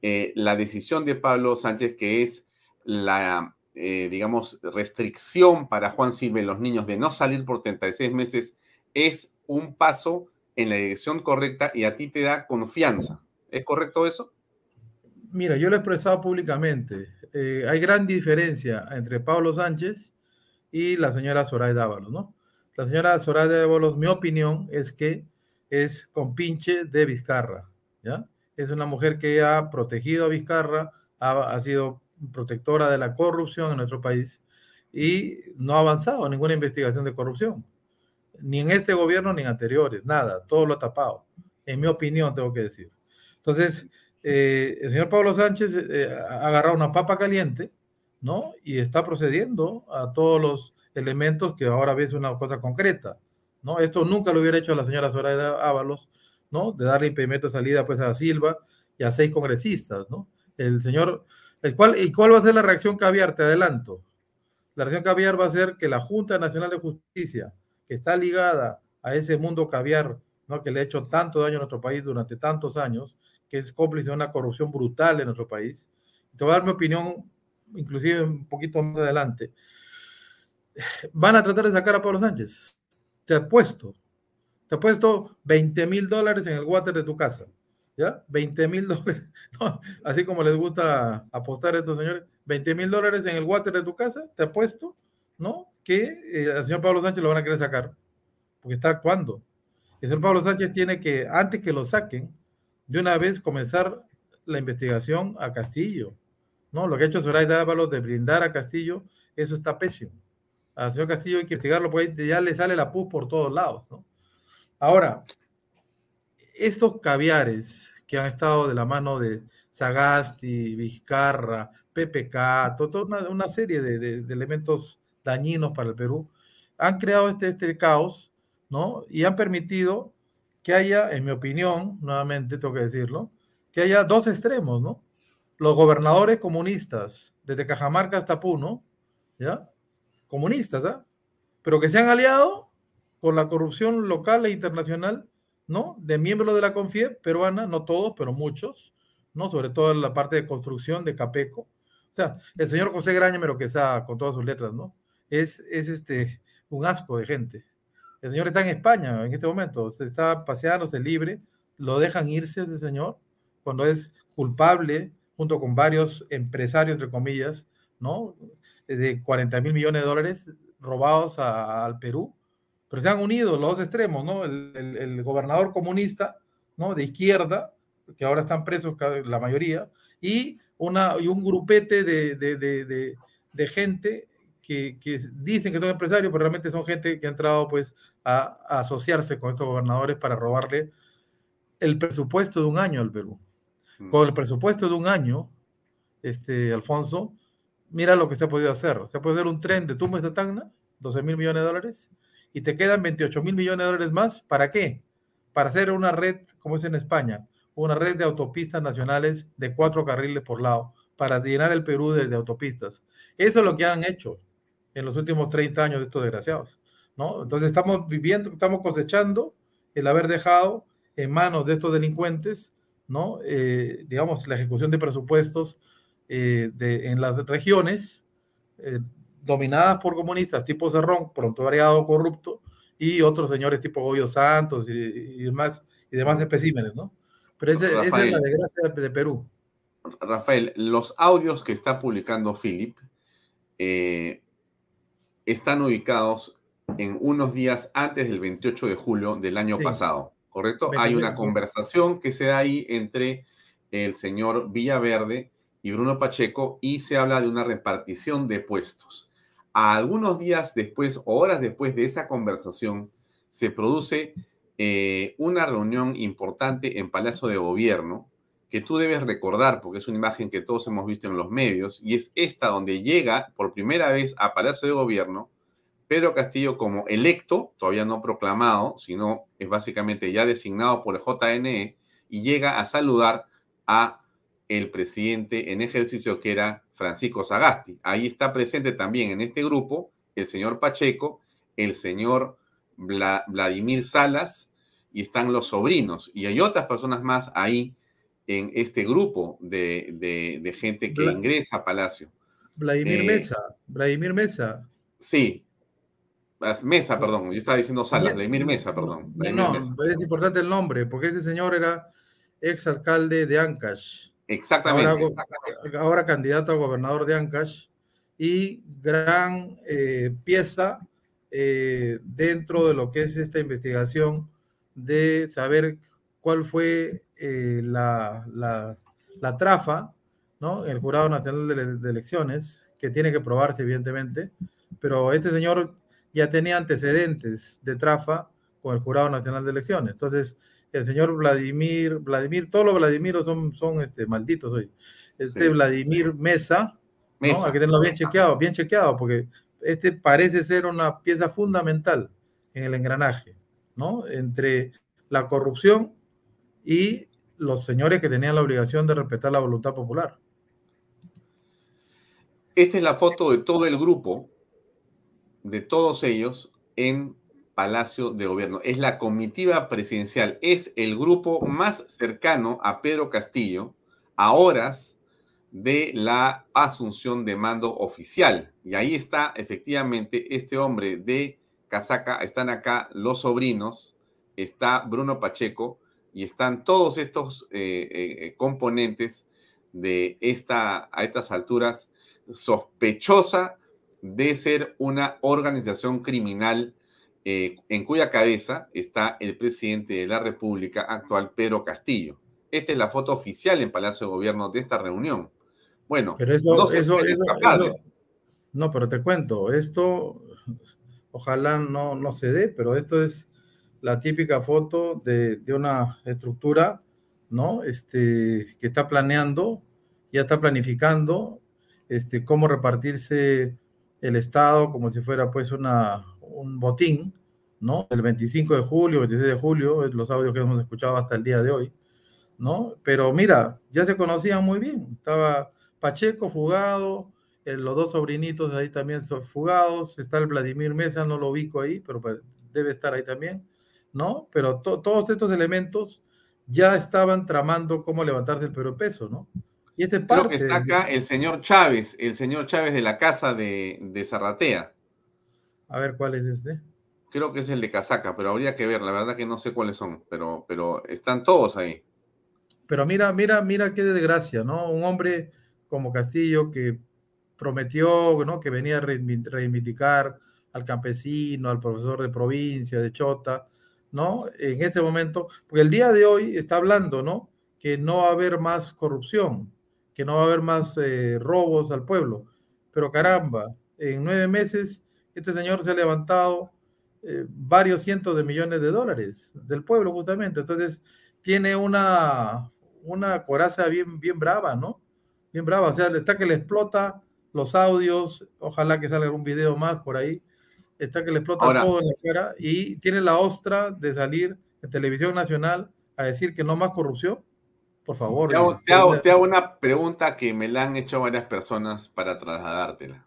eh, la decisión de Pablo Sánchez, que es la, eh, digamos, restricción para Juan Silva y los niños de no salir por 36 meses, es un paso en la dirección correcta y a ti te da confianza. ¿Es correcto eso? Mira, yo lo he expresado públicamente. Hay gran diferencia entre Pablo Sánchez y la señora Zoraida Ábalos, ¿no? La señora Zoraida Ábalos, mi opinión es que es compinche de Vizcarra, ¿ya? Es una mujer que ha protegido a Vizcarra, ha, ha sido protectora de la corrupción en nuestro país y no ha avanzado ninguna investigación de corrupción, ni en este gobierno ni en anteriores, nada, todo lo ha tapado, en mi opinión tengo que decir. Entonces, eh, el señor Pablo Sánchez eh, ha agarrado una papa caliente, ¿no? Y está procediendo a todos los elementos que ahora ves una cosa concreta, ¿no? Esto nunca lo hubiera hecho la señora Soraya Ábalos, ¿no? De darle impedimento de salida pues a Silva y a seis congresistas, ¿no? El señor, el cual, ¿y cuál va a ser la reacción caviar? Te adelanto. La reacción caviar va a ser que la Junta Nacional de Justicia, que está ligada a ese mundo caviar, ¿no? Que le ha hecho tanto daño a nuestro país durante tantos años, que es cómplice de una corrupción brutal en nuestro país. Te voy a dar mi opinión, inclusive un poquito más adelante. Van a tratar de sacar a Pablo Sánchez. Te apuesto. Te apuesto 20 mil dólares en el water de tu casa. ¿Ya? 20 mil dólares. así como les gusta apostar a estos señores. 20 mil dólares en el water de tu casa. Te apuesto, ¿no? Que eh, al señor Pablo Sánchez lo van a querer sacar. Porque está actuando. El señor Pablo Sánchez tiene que, antes que lo saquen, de una vez comenzar la investigación a Castillo. No, lo que ha hecho Zoraida Ábalos de brindar a Castillo, eso está pésimo. Al señor Castillo hay que investigarlo porque ya le sale la pus por todos lados, ¿no? Ahora, estos caviares que han estado de la mano de Sagasti, Vizcarra, PPK, toda una, una, serie de, de, de, elementos dañinos para el Perú, han creado este, este caos, ¿no? Y han permitido que haya, en mi opinión, nuevamente tengo que decirlo, que haya dos extremos, ¿no? Los gobernadores comunistas, desde Cajamarca hasta Puno, ¿ya? Comunistas, ¿ah? Pero que se han aliado con la corrupción local e internacional, ¿no? De miembros de la CONFIEP peruana, no todos, pero muchos, ¿no? Sobre todo en la parte de construcción de Capeco. O sea, el señor José Graña, pero que está con todas sus letras, ¿no? Es, es este, un asco de gente. El señor está en España en este momento, se está paseándose libre, lo dejan irse ese señor cuando es culpable, junto con varios empresarios, entre comillas, ¿no? De 40 mil millones de dólares robados a, al Perú, pero se han unido los dos extremos, ¿no? El, el, el, gobernador comunista, ¿no? De izquierda, que ahora están presos la mayoría, y, una, y un grupete de, de, de, de gente que, que, dicen que son empresarios, pero realmente son gente que ha entrado pues a, a, asociarse con estos gobernadores para robarle el presupuesto de un año al Perú. Mm. Con el presupuesto de un año, este, Alfonso, mira lo que se ha podido hacer. Se puede hacer un tren de Tumbes de Tacna, 12 mil millones de dólares, y te quedan 28 mil millones de dólares más. ¿Para qué? Para hacer una red, como es en España, una red de autopistas nacionales de cuatro carriles por lado, para llenar el Perú de, de autopistas. Eso es lo que han hecho en los últimos 30 años de estos desgraciados, ¿no? Entonces estamos viviendo, estamos cosechando el haber dejado en manos de estos delincuentes, ¿no? Eh, digamos, la ejecución de presupuestos eh, de, en las regiones, eh, dominadas por comunistas tipo Cerrón, pronto variado, corrupto, y otros señores tipo Goyo Santos y, demás, y demás especímenes, ¿no? Pero esa es la desgracia de Perú. Rafael, los audios que está publicando Philip eh, están ubicados en unos días antes del 28 de julio del año pasado, ¿correcto? Hay una conversación que se da ahí entre el señor Villaverde y Bruno Pacheco y se habla de una repartición de puestos. A algunos días después, horas después de esa conversación, se produce eh, una reunión importante en Palacio de Gobierno que tú debes recordar, porque es una imagen que todos hemos visto en los medios, y es esta donde llega por primera vez a Palacio de Gobierno Pedro Castillo como electo, todavía no proclamado, sino es básicamente ya designado por el JNE, y llega a saludar a el presidente en ejercicio que era Francisco Sagasti. Ahí está presente también en este grupo el señor Pacheco, el señor Vladimir Salas, y están los sobrinos, y hay otras personas más ahí en este grupo de, gente que ingresa a Palacio. Vladimir eh, Mesa, Vladimir Mesa. Sí, Mesa, perdón, yo estaba diciendo Salas, Vladimir Mesa, perdón. no, es importante el nombre, porque ese señor era ex alcalde de Ancash. Exactamente. Ahora, candidato a gobernador de Ancash y gran eh, pieza eh, dentro de lo que es esta investigación de saber cuál fue eh, la, la, trafa, ¿no? El Jurado Nacional de, Elecciones, que tiene que probarse, evidentemente, pero este señor ya tenía antecedentes de trafa con el Jurado Nacional de Elecciones. Entonces, el señor Vladimir, Vladimir, todos los Vladimiros son, son este, malditos hoy. Este Vladimir Mesa, Mesa, hay que tenerlo bien chequeado, bien chequeado, porque este parece ser una pieza fundamental en el engranaje, ¿no? Entre la corrupción y los señores que tenían la obligación de respetar la voluntad popular. Esta es la foto de todo el grupo, de todos ellos, en Palacio de Gobierno. Es la comitiva presidencial, es el grupo más cercano a Pedro Castillo a horas de la asunción de mando oficial. Y ahí está efectivamente este hombre de casaca, están acá los sobrinos, está Bruno Pacheco, y están todos estos eh, eh, componentes de esta, a estas alturas, sospechosa de ser una organización criminal eh, en cuya cabeza está el presidente de la República actual, Pedro Castillo. Esta es la foto oficial en Palacio de Gobierno de esta reunión. Bueno, pero eso, no, eso, no, pero te cuento, esto ojalá no, no se dé, pero esto es la típica foto de, una estructura, ¿no? Este, que está planeando, ya está planificando este, cómo repartirse el Estado como si fuera pues una, un botín, ¿no? El 25 de julio, 26 de julio, los audios que hemos escuchado hasta el día de hoy, ¿no? Pero mira, ya se conocían muy bien. Estaba Pacheco fugado, eh, los dos sobrinitos ahí también son fugados, está el Vladimir Mesa, no lo ubico ahí, pero pues, debe estar ahí también. ¿no? Pero todos estos elementos ya estaban tramando cómo levantarse el Perú en peso, ¿no? Y este parte... Creo que está acá el señor Chávez, el señor Chávez de la casa de, de Zarratea. A ver, ¿cuál es este? Creo que es el de Casaca, pero habría que ver, la verdad que no sé cuáles son, pero, pero están todos ahí. Pero mira, mira, mira qué desgracia, ¿no? Un hombre como Castillo que prometió, ¿no? Que venía a reivindicar al campesino, al profesor de provincia, de Chota, ¿no? En ese momento, porque el día de hoy está hablando, ¿no? Que no va a haber más corrupción, que no va a haber más eh, robos al pueblo. Pero caramba, en nueve meses este señor se ha levantado eh, varios cientos de millones de dólares del pueblo justamente. Entonces tiene una, una coraza bien, bien brava, ¿no? Bien brava. O sea, está que le explota los audios, ojalá que salga un video más por ahí está que le explota todo en la cara y tiene la ostra de salir en televisión nacional a decir que no más corrupción. Por favor. Te hago, te hago, una pregunta que me la han hecho varias personas para trasladártela.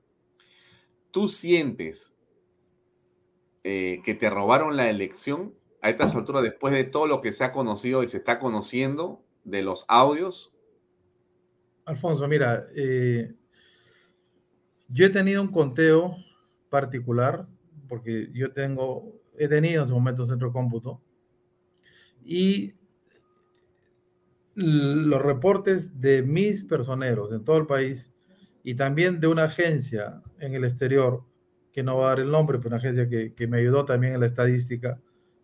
¿Tú sientes eh, que te robaron la elección a estas alturas después de todo lo que se ha conocido y se está conociendo de los audios? Alfonso, mira, eh, Yo he tenido un conteo particular, porque yo tengo, he tenido en su momento centro de cómputo, y los reportes de mis personeros en todo el país y también de una agencia en el exterior, que no va a dar el nombre, pero una agencia que, que me ayudó también en la estadística,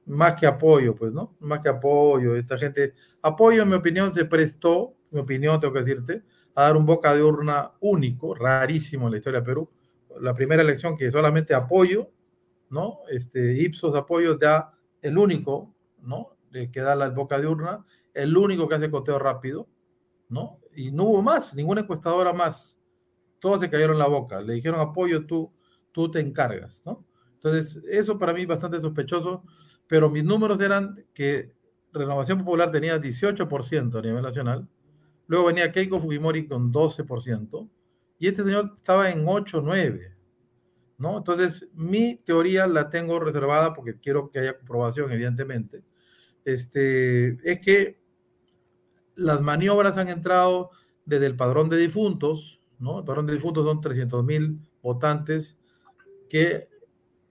más que apoyo, pues, ¿no? Más que apoyo, esta gente, apoyo en mi opinión se prestó, mi opinión tengo que decirte, a dar un boca de urna único, rarísimo en la historia de Perú. La primera elección que solamente apoyo, ¿no? Este, Ipsos apoyo da el único, ¿no? Que da la boca de urna, el único que hace conteo rápido, ¿no? Y no hubo más, ninguna encuestadora más. Todos se cayeron la boca, le dijeron apoyo, tú, tú te encargas, ¿no? Entonces, eso para mí es bastante sospechoso, pero mis números eran que Renovación Popular tenía 18% a nivel nacional, Luego venía Keiko Fujimori con 12%. Y este señor estaba en 8, 9. ¿no? Entonces, mi teoría la tengo reservada porque quiero que haya comprobación, evidentemente. Este, es que las maniobras han entrado desde el padrón de difuntos, ¿no? El padrón de difuntos son 300 mil votantes que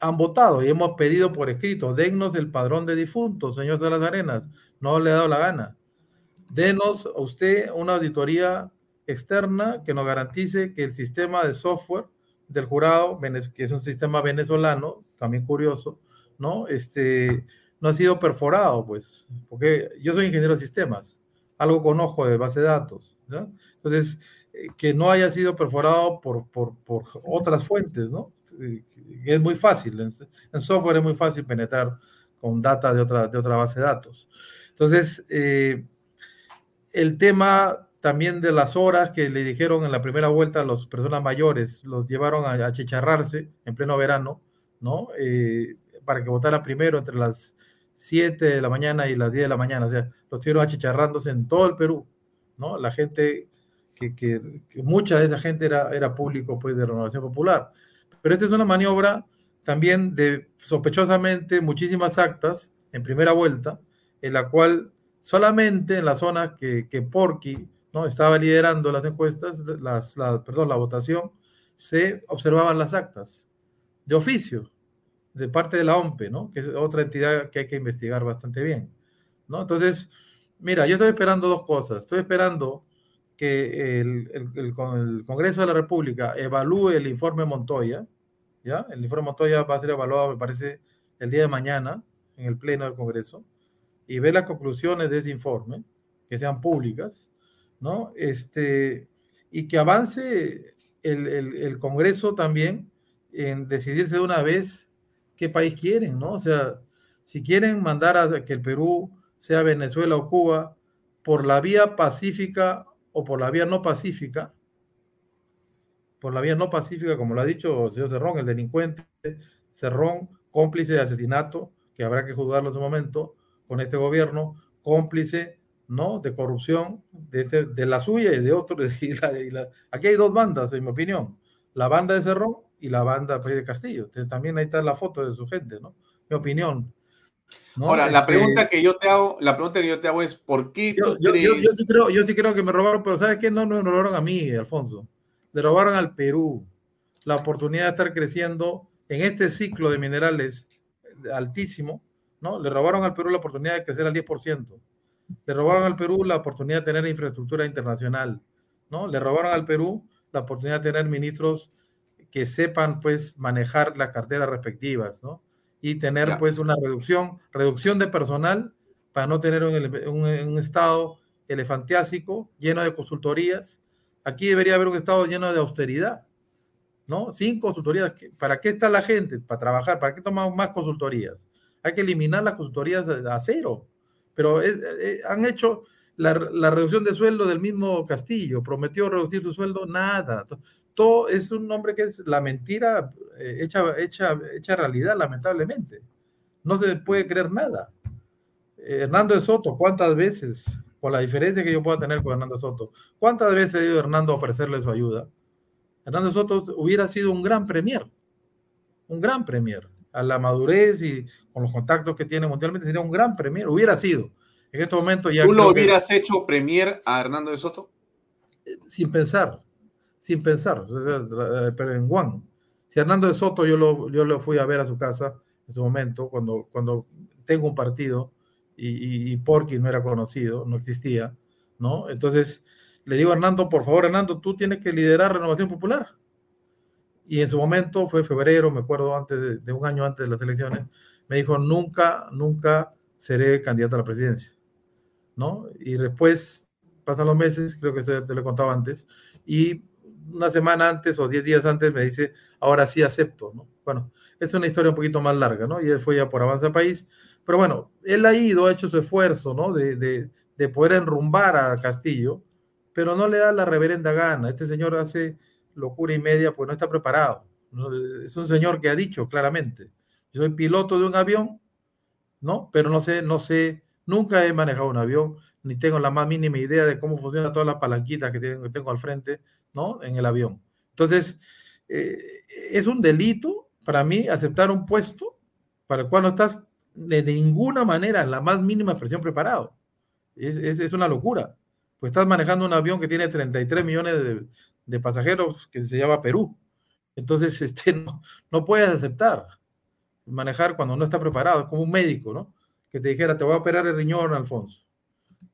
han votado y hemos pedido por escrito, dennos el padrón de difuntos, señor de las Arenas. No le ha dado la gana denos a usted una auditoría externa que nos garantice que el sistema de software del jurado, que es un sistema venezolano, también curioso, ¿no? Este, no ha sido perforado, pues, porque yo soy ingeniero de sistemas, algo conozco de base de datos. Entonces, que no haya sido perforado por, por, por otras fuentes, ¿no? Eh, es muy fácil, en, software es muy fácil penetrar con data de otra, de otra base de datos. Entonces, eh, el tema también de las horas que le dijeron en la primera vuelta a las personas mayores, los llevaron a, achicharrarse en pleno verano, ¿no? Eh, para que votaran primero entre las 7 de la mañana y las 10 de la mañana, o sea, los tuvieron achicharrándose en todo el Perú, ¿no? La gente, que, que, mucha de esa gente era, era público, pues, de Renovación Popular. Pero esta es una maniobra también de sospechosamente muchísimas actas en primera vuelta, en la cual Solamente en las zonas que, que Porky ¿no? estaba liderando las encuestas, las, la, perdón, la votación, se observaban las actas de oficio de parte de la OMPE, ¿no? que es otra entidad que hay que investigar bastante bien. ¿no? Entonces, mira, yo estoy esperando dos cosas. Estoy esperando que el, el, el, el, Congreso de la República evalúe el informe Montoya, ¿ya? El informe Montoya va a ser evaluado, me parece, el día de mañana en el Pleno del Congreso y ver las conclusiones de ese informe, que sean públicas, ¿no? Este, y que avance el, el, Congreso también en decidirse de una vez qué país quieren, ¿no? O sea, si quieren mandar a que el Perú sea Venezuela o Cuba por la vía pacífica o por la vía no pacífica, por la vía no pacífica, como lo ha dicho el señor Cerrón, el delincuente Cerrón, cómplice de asesinato, que habrá que juzgarlo en su momento, con este gobierno, cómplice ¿no? de corrupción de, este, de la suya y de otros. aquí hay dos bandas, en mi opinión, la banda de Cerrón y la banda pues, de Castillo. También ahí está la foto de su gente, ¿no? Mi opinión. Ahora, la este pregunta que yo te hago, la pregunta que yo te hago es ¿por qué yo, yo, sí creo, yo sí creo que me robaron, pero ¿sabes qué? No, no me robaron a mí, Alfonso. Le robaron al Perú la oportunidad de estar creciendo en este ciclo de minerales altísimo, ¿no? Le robaron al Perú la oportunidad de crecer al 10%. Le robaron al Perú la oportunidad de tener infraestructura internacional, ¿no? Le robaron al Perú la oportunidad de tener ministros que sepan, pues, manejar las carteras respectivas, ¿no? Y tener, pues, una reducción, reducción de personal para no tener un, un estado elefantiásico lleno de consultorías. Aquí debería haber un estado lleno de austeridad, ¿no? Sin consultorías. ¿Para qué está la gente? Para trabajar. ¿Para qué tomamos más consultorías? hay que eliminar las consultorías a cero. Pero eh, han hecho la, reducción de sueldo del mismo Castillo, prometió reducir su sueldo, nada. Todo es un nombre que es la mentira eh, hecha, hecha, hecha realidad, lamentablemente. No se puede creer nada. Eh, Hernando de Soto, ¿cuántas veces, con la diferencia que yo pueda tener con Hernando de Soto, cuántas veces ha ido Hernando a ofrecerle su ayuda? Hernando de Soto hubiera sido un gran premier, un gran premier a la madurez y con los contactos que tiene mundialmente, sería un gran premier, hubiera sido. En este momento ya... ¿Tú lo hubieras hecho premier a Hernando de Soto? Sin pensar. Sin pensar, pero en Juan. Si Hernando de Soto yo lo, yo lo fui a ver a su casa en su momento, cuando, cuando tengo un partido y, y, Porky no era conocido, no existía, ¿no? Entonces le digo a Hernando, por favor, Hernando, tú tienes que liderar Renovación Popular. Y en su momento, fue febrero, me acuerdo, antes de, un año antes de las elecciones, me dijo, nunca, nunca seré candidato a la presidencia, ¿no? Y después pasan los meses, creo que te, te lo he contado antes, y una semana antes o diez días antes me dice, ahora sí acepto, ¿no? Bueno, es una historia un poquito más larga, ¿no? Y él fue ya por Avanza País, pero bueno, él ha ido, ha hecho su esfuerzo, ¿no? De, de, de poder enrumbar a Castillo, pero no le da la reverenda gana. Este señor hace locura y media, pues no está preparado. Es un señor que ha dicho claramente, yo soy piloto de un avión, ¿no? Pero no sé, no sé, nunca he manejado un avión, ni tengo la más mínima idea de cómo funciona todas las palanquitas que tengo, al frente, ¿no? En el avión. Entonces, eh, es un delito para mí aceptar un puesto para el cual no estás de ninguna manera, en la más mínima expresión, preparado. Es, es, una locura. Pues estás manejando un avión que tiene 33 millones de, de pasajeros que se llama Perú. Entonces, este, no, no puedes aceptar manejar cuando no está preparado. Como un médico, ¿no? Que te dijera, te voy a operar el riñón, Alfonso.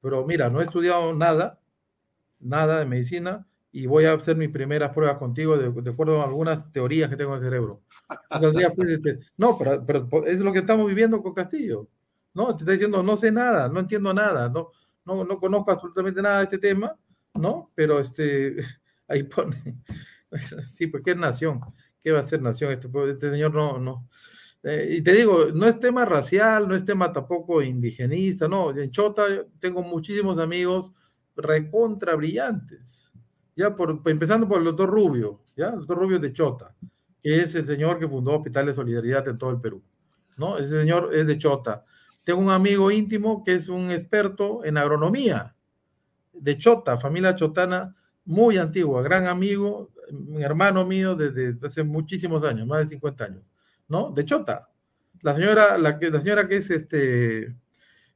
Pero mira, no he estudiado nada, nada de medicina, y voy a hacer mis primeras pruebas contigo de, acuerdo a algunas teorías que tengo en el cerebro. Pues, este, no, pero, pero, es lo que estamos viviendo con Castillo. No, te está diciendo, no sé nada, no entiendo nada, no, no, no conozco absolutamente nada de este tema, ¿no? Pero este, ahí pone, sí, pues qué nación, qué va a ser nación, este, este señor no, no. Eh, y te digo, no es tema racial, no es tema tampoco indigenista, no, en Chota tengo muchísimos amigos recontra brillantes, ya por, empezando por el doctor Rubio, ya, el doctor Rubio de Chota, que es el señor que fundó Hospital de Solidaridad en todo el Perú, ¿no? Ese señor es de Chota. Tengo un amigo íntimo que es un experto en agronomía, de Chota, familia chotana muy antigua, gran amigo, hermano mío desde hace muchísimos años, más de 50 años, ¿no? De Chota. La señora, la, que, la señora que es este,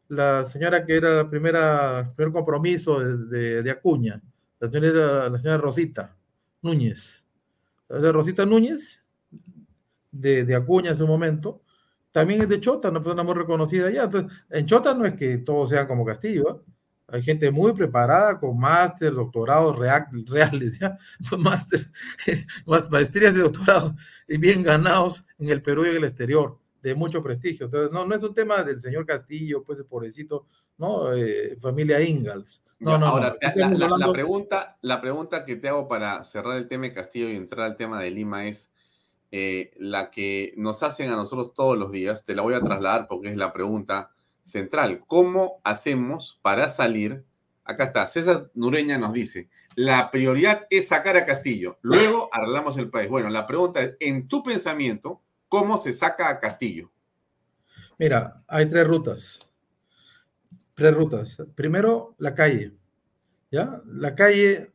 la señora que era la primera, primer compromiso de, de Acuña, la señora, la señora Rosita Núñez. La Rosita Núñez, de, de Acuña en su momento, también es de Chota, una persona muy reconocida allá. Entonces, en Chota no es que todos sean como Castillo, ¿eh? Hay gente muy preparada con máster, doctorados reales, ¿ya? Máster, maestrías de doctorado y bien ganados en el Perú y en el exterior, de mucho prestigio. Entonces, no, no es un tema del señor Castillo, pues, pobrecito, ¿no? Eh, familia Ingalls. No, no, Ahora, la, pregunta, la pregunta que te hago para cerrar el tema de Castillo y entrar al tema de Lima es eh, la que nos hacen a nosotros todos los días. Te la voy a trasladar porque es la pregunta central. ¿Cómo hacemos para salir? Acá está, César Nureña nos dice, la prioridad es sacar a Castillo, luego arreglamos el país. Bueno, la pregunta es, en tu pensamiento, ¿cómo se saca a Castillo? Mira, hay tres rutas tres rutas. Primero, la calle. ¿Ya? La calle,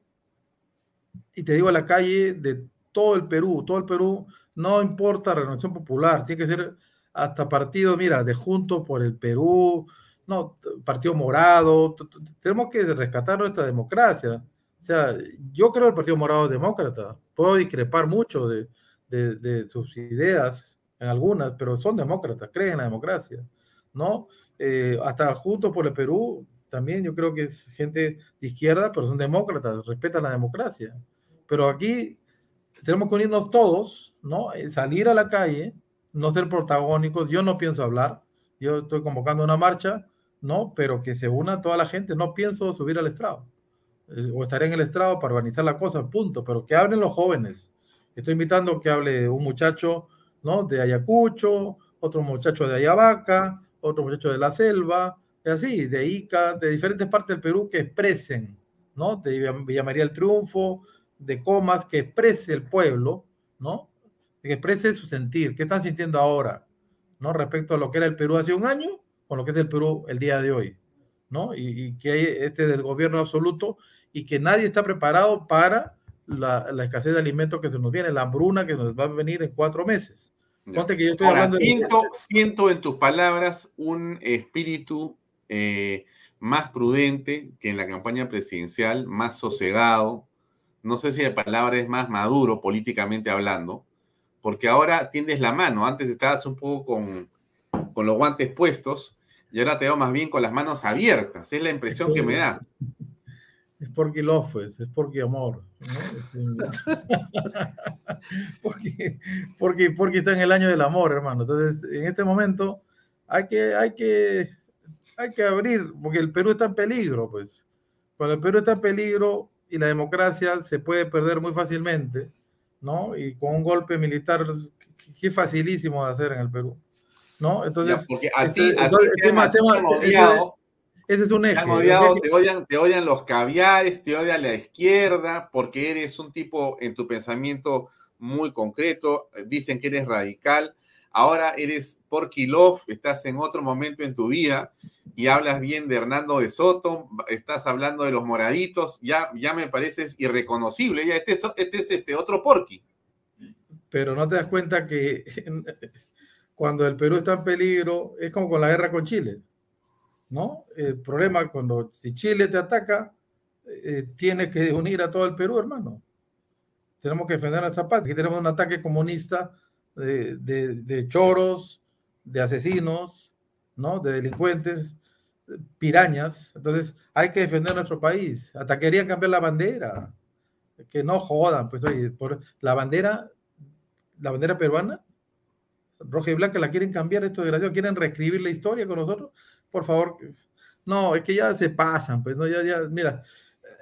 y te digo la calle de todo el Perú, todo el Perú, no importa Renovación Popular, tiene que ser hasta partido, mira, de Juntos por el Perú, no, Partido Morado, tenemos que rescatar nuestra democracia. O sea, yo creo el Partido Morado es demócrata, puedo discrepar mucho de, de, sus ideas en algunas, pero son demócratas, creen en la democracia, ¿no? Eh, hasta junto por el Perú, también yo creo que es gente de izquierda, pero son demócratas, respetan la democracia. Pero aquí tenemos que unirnos todos, ¿no? Eh, salir a la calle, no ser protagónicos. Yo no pienso hablar, yo estoy convocando una marcha, ¿no? Pero que se una toda la gente. No pienso subir al estrado, eh, o estaré en el estrado para organizar la cosa, punto. Pero que hablen los jóvenes. Estoy invitando que hable un muchacho, ¿no? De Ayacucho, otro muchacho de Ayabaca, otro muchacho de la selva, así, de Ica, de diferentes partes del Perú que expresen, ¿no? De Villa María el Triunfo, de Comas, que exprese el pueblo, ¿no? Que exprese su sentir, qué están sintiendo ahora, ¿no? Respecto a lo que era el Perú hace un año con lo que es el Perú el día de hoy, ¿no? Y, que hay este del gobierno absoluto y que nadie está preparado para la, la, escasez de alimentos que se nos viene, la hambruna que nos va a venir en cuatro meses que yo estoy hablando siento, siento en tus palabras un espíritu eh, más prudente que en la campaña presidencial, más sosegado, no sé si la palabra es más maduro políticamente hablando, porque ahora tiendes la mano, antes estabas un poco con, con los guantes puestos y ahora te veo más bien con las manos abiertas, es la impresión que me da. Es porque love, pues, es porque amor. porque, porque, porque está en el año del amor, hermano. Entonces, en este momento hay que, hay que, hay que abrir, porque el Perú está en peligro, pues. Cuando el Perú está en peligro y la democracia se puede perder muy fácilmente, ¿no? Y con un golpe militar, que es facilísimo de hacer en el Perú, ¿no? Entonces, porque a ti, tema, ese es un eje. Te, odiado, te, odian, te odian los caviares, te odian la izquierda, porque eres un tipo en tu pensamiento muy concreto, dicen que eres radical, ahora eres Porquilov, estás en otro momento en tu vida y hablas bien de Hernando de Soto, estás hablando de los moraditos, ya, ya me pareces irreconocible, ya este es este, es este otro Porqui. Pero no te das cuenta que cuando el Perú está en peligro, es como con la guerra con Chile. ¿no? El problema cuando si Chile te ataca, eh, tienes que unir a todo el Perú, hermano. Tenemos que defender nuestra patria. Aquí tenemos un ataque comunista de, de, choros, de asesinos, ¿no? De delincuentes, pirañas. Entonces, hay que defender nuestro país. Hasta querían cambiar la bandera. Que no jodan, pues oye, por la bandera, la bandera peruana, roja y blanca, la quieren cambiar estos desgraciados, quieren reescribir la historia con nosotros por favor. No, es que ya se pasan, pues no, ya, ya, mira,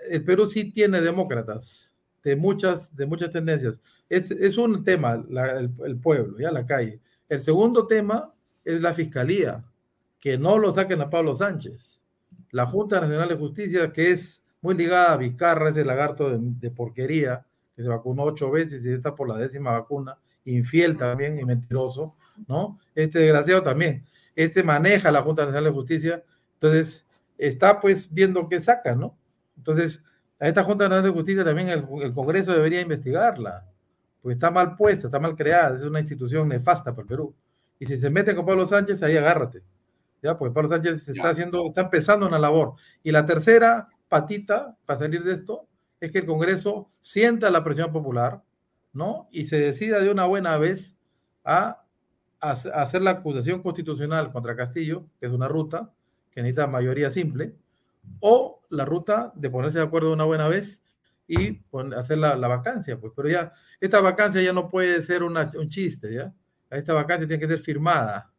el Perú sí tiene demócratas de muchas, de muchas tendencias. Es, es un tema, el, pueblo, ya la calle. El segundo tema es la fiscalía, que no lo saquen a Pablo Sánchez. La Junta Nacional de Justicia, que es muy ligada a Vizcarra, ese lagarto de, de porquería, que se vacunó ocho veces y está por la décima vacuna, infiel también y mentiroso, ¿no? Este desgraciado también este maneja la Junta Nacional de Justicia, entonces está pues viendo qué saca, ¿no? Entonces, a esta Junta Nacional de Justicia también el, Congreso debería investigarla, porque está mal puesta, está mal creada, es una institución nefasta para el Perú. Y si se mete con Pablo Sánchez, ahí agárrate. Ya, pues Pablo Sánchez está haciendo, está empezando una labor. Y la tercera patita para salir de esto es que el Congreso sienta la presión popular, ¿no? Y se decida de una buena vez a hacer la acusación constitucional contra Castillo, que es una ruta que necesita mayoría simple, o la ruta de ponerse de acuerdo una buena vez y hacer la, vacancia, pues. Pero ya, esta vacancia ya no puede ser un chiste, ¿ya? Esta vacancia tiene que ser firmada,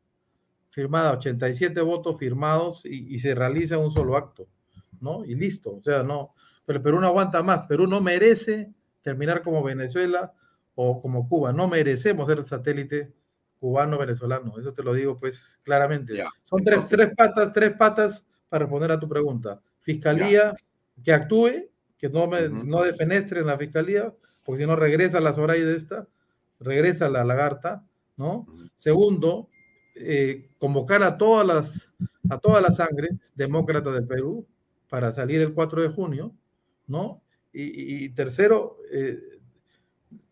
firmada, 87 votos firmados y, y se realiza un solo acto, ¿no? Y listo, o sea, no, pero Perú no aguanta más, Perú no merece terminar como Venezuela o como Cuba, no merecemos ser satélite cubano-venezolano. Eso te lo digo pues claramente. Son tres, tres, patas, tres patas para responder a tu pregunta. Fiscalía, que actúe, que no, me, no defenestre en la fiscalía, porque si no regresa la Soraya de esta, regresa la lagarta, ¿no? Segundo, eh, convocar a todas las a toda la sangre demócrata del Perú para salir el 4 de junio, ¿no? Y, tercero, eh,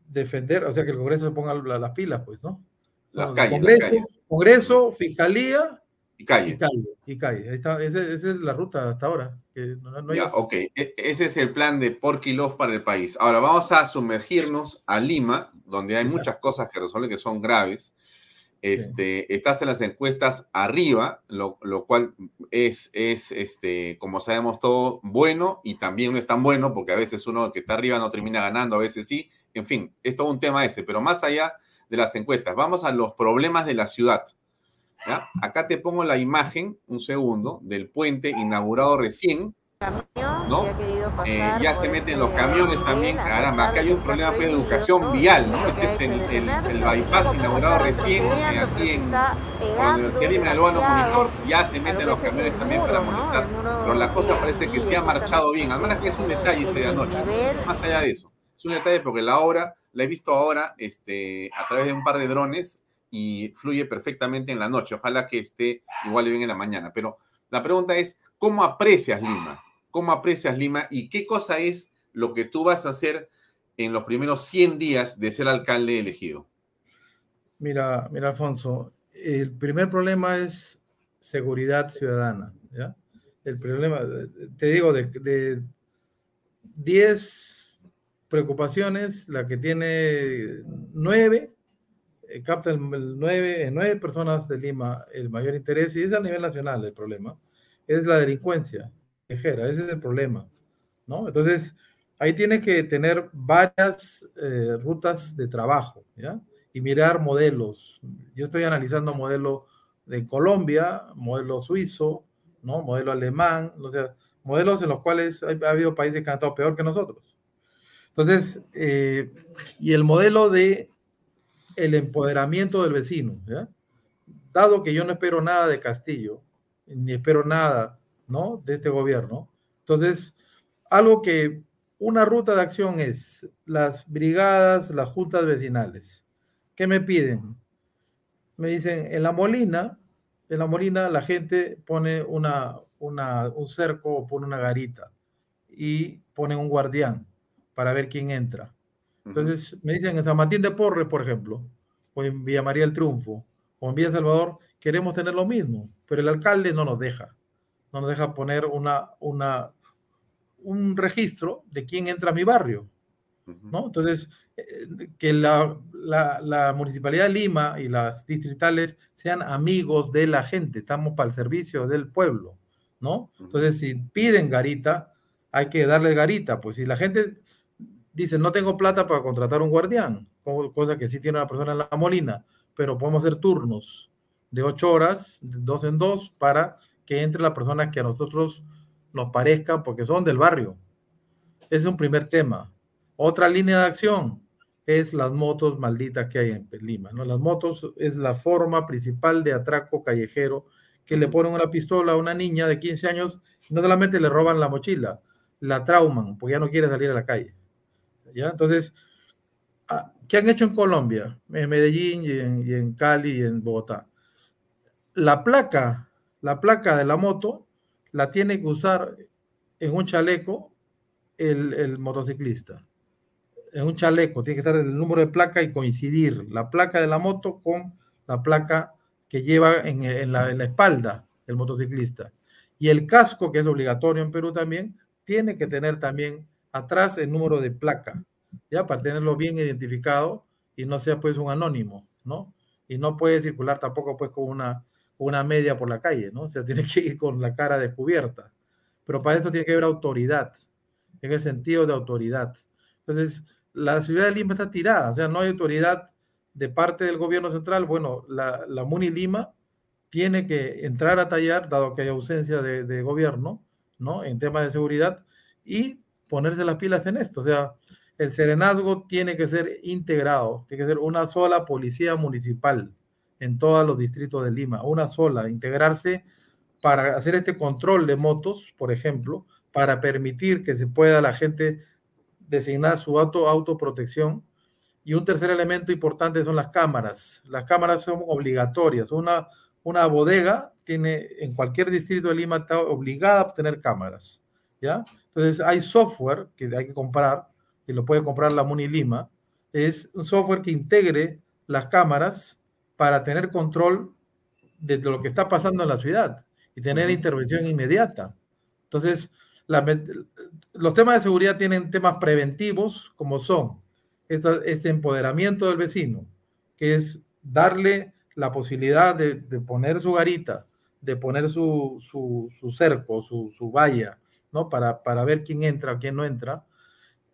defender, o sea, que el Congreso se ponga las pilas, pues, ¿no? Las calles, Congreso, Congreso, Fiscalía y calle. Y calle, esa, es la ruta hasta ahora. ya, ok, e, ese es el plan de Porquilov para el país. Ahora vamos a sumergirnos a Lima, donde hay muchas cosas que resolver que son graves. Este, Estás en las encuestas arriba, lo, cual es, es este, como sabemos todo, bueno y también no es tan bueno, porque a veces uno que está arriba no termina ganando, a veces sí. En fin, es todo un tema ese, pero más allá de las encuestas. Vamos a los problemas de la ciudad. Acá te pongo la imagen, un segundo, del puente inaugurado recién. ¿no? Eh, ya se meten los camiones también. Caramba, acá hay un problema de educación vial, ¿no? Este es el, el, el bypass inaugurado recién aquí en la Universidad de Naloano Monitor. Ya se meten los camiones también para monitorar. Pero la cosa parece que se ha marchado bien. Al menos que es un detalle este de anoche. Más allá de eso. Es un detalle porque la obra la he visto ahora este, a través de un par de drones y fluye perfectamente en la noche. Ojalá que esté igual bien en la mañana. Pero la pregunta es, ¿cómo aprecias Lima? ¿Cómo aprecias Lima y qué cosa es lo que tú vas a hacer en los primeros 100 días de ser alcalde elegido? Mira, mira, Alfonso, el primer problema es seguridad ciudadana. El problema, te digo, de, de 10 preocupaciones, la que tiene nueve, eh, capta el, nueve, en nueve personas de Lima el mayor interés, y es a nivel nacional el problema, es la delincuencia callejera, ese es el problema, ¿no? Entonces, ahí tiene que tener varias eh, rutas de trabajo, ¿ya? Y mirar modelos. Yo estoy analizando modelo de Colombia, modelo suizo, ¿no? Modelo alemán, o sea, modelos en los cuales ha habido países que han estado peor que nosotros. Entonces, eh, y el modelo de el empoderamiento del vecino. Dado que yo no espero nada de Castillo, ni espero nada, ¿no? De este gobierno. Entonces, algo que una ruta de acción es las brigadas, las juntas vecinales. ¿Qué me piden? Me dicen, en la Molina, en la Molina la gente pone una, una, un cerco o pone una garita y pone un guardián para ver quién entra. Entonces me dicen en San Martín de Porres, por ejemplo, o en Villa María el Triunfo, o en Villa Salvador, queremos tener lo mismo, pero el alcalde no nos deja. No nos deja poner una, una, un registro de quién entra a mi barrio. ¿no? Entonces, eh, que la, la, la, Municipalidad de Lima y las distritales sean amigos de la gente, estamos para el servicio del pueblo, ¿no? Entonces, si piden garita, hay que darle garita, pues si la gente dice, no tengo plata para contratar un guardián, cosa que sí tiene una persona en la molina, pero podemos hacer turnos de ocho horas, dos en dos, para que entre las personas que a nosotros nos parezcan, porque son del barrio. Ese es un primer tema. Otra línea de acción es las motos malditas que hay en Lima. ¿no? Las motos es la forma principal de atraco callejero que le ponen una pistola a una niña de 15 años y no solamente le roban la mochila, la trauman porque ya no quiere salir a la calle. Entonces, ah, ¿qué han hecho en Colombia? En Medellín y en, Cali y en Bogotá. La placa, la placa de la moto la tiene que usar en un chaleco el, motociclista. En un chaleco, tiene que estar el número de placa y coincidir la placa de la moto con la placa que lleva en, en, la, en la espalda el motociclista. Y el casco, que es obligatorio en Perú también, tiene que tener también atrás el número de placa, ya para tenerlo bien identificado y no sea pues un anónimo, ¿no? Y no puede circular tampoco pues con una, una media por la calle, ¿no? O sea, tiene que ir con la cara descubierta. Pero para eso tiene que haber autoridad, en el sentido de autoridad. Entonces, la ciudad de Lima está tirada, o sea, no hay autoridad de parte del gobierno central. Bueno, la, la Muni Lima tiene que entrar a tallar, dado que hay ausencia de, de gobierno, ¿no? En temas de seguridad, y ponerse las pilas en esto. O sea, el serenazgo tiene que ser integrado, tiene que ser una sola policía municipal en todos los distritos de Lima, una sola, integrarse para hacer este control de motos, por ejemplo, para permitir que se pueda la gente designar su auto autoprotección. Y un tercer elemento importante son las cámaras. Las cámaras son obligatorias. Una, una bodega tiene en cualquier distrito de Lima está obligada a tener cámaras. ¿Ya? Entonces hay software que hay que comprar, y lo puede comprar la Muni Lima, es un software que integre las cámaras para tener control de lo que está pasando en la ciudad y tener intervención inmediata. Entonces, los temas de seguridad tienen temas preventivos, como son este, empoderamiento del vecino, que es darle la posibilidad de, poner su garita, de poner su, cerco, su, su valla, ¿no? Para, para ver quién entra, quién no entra.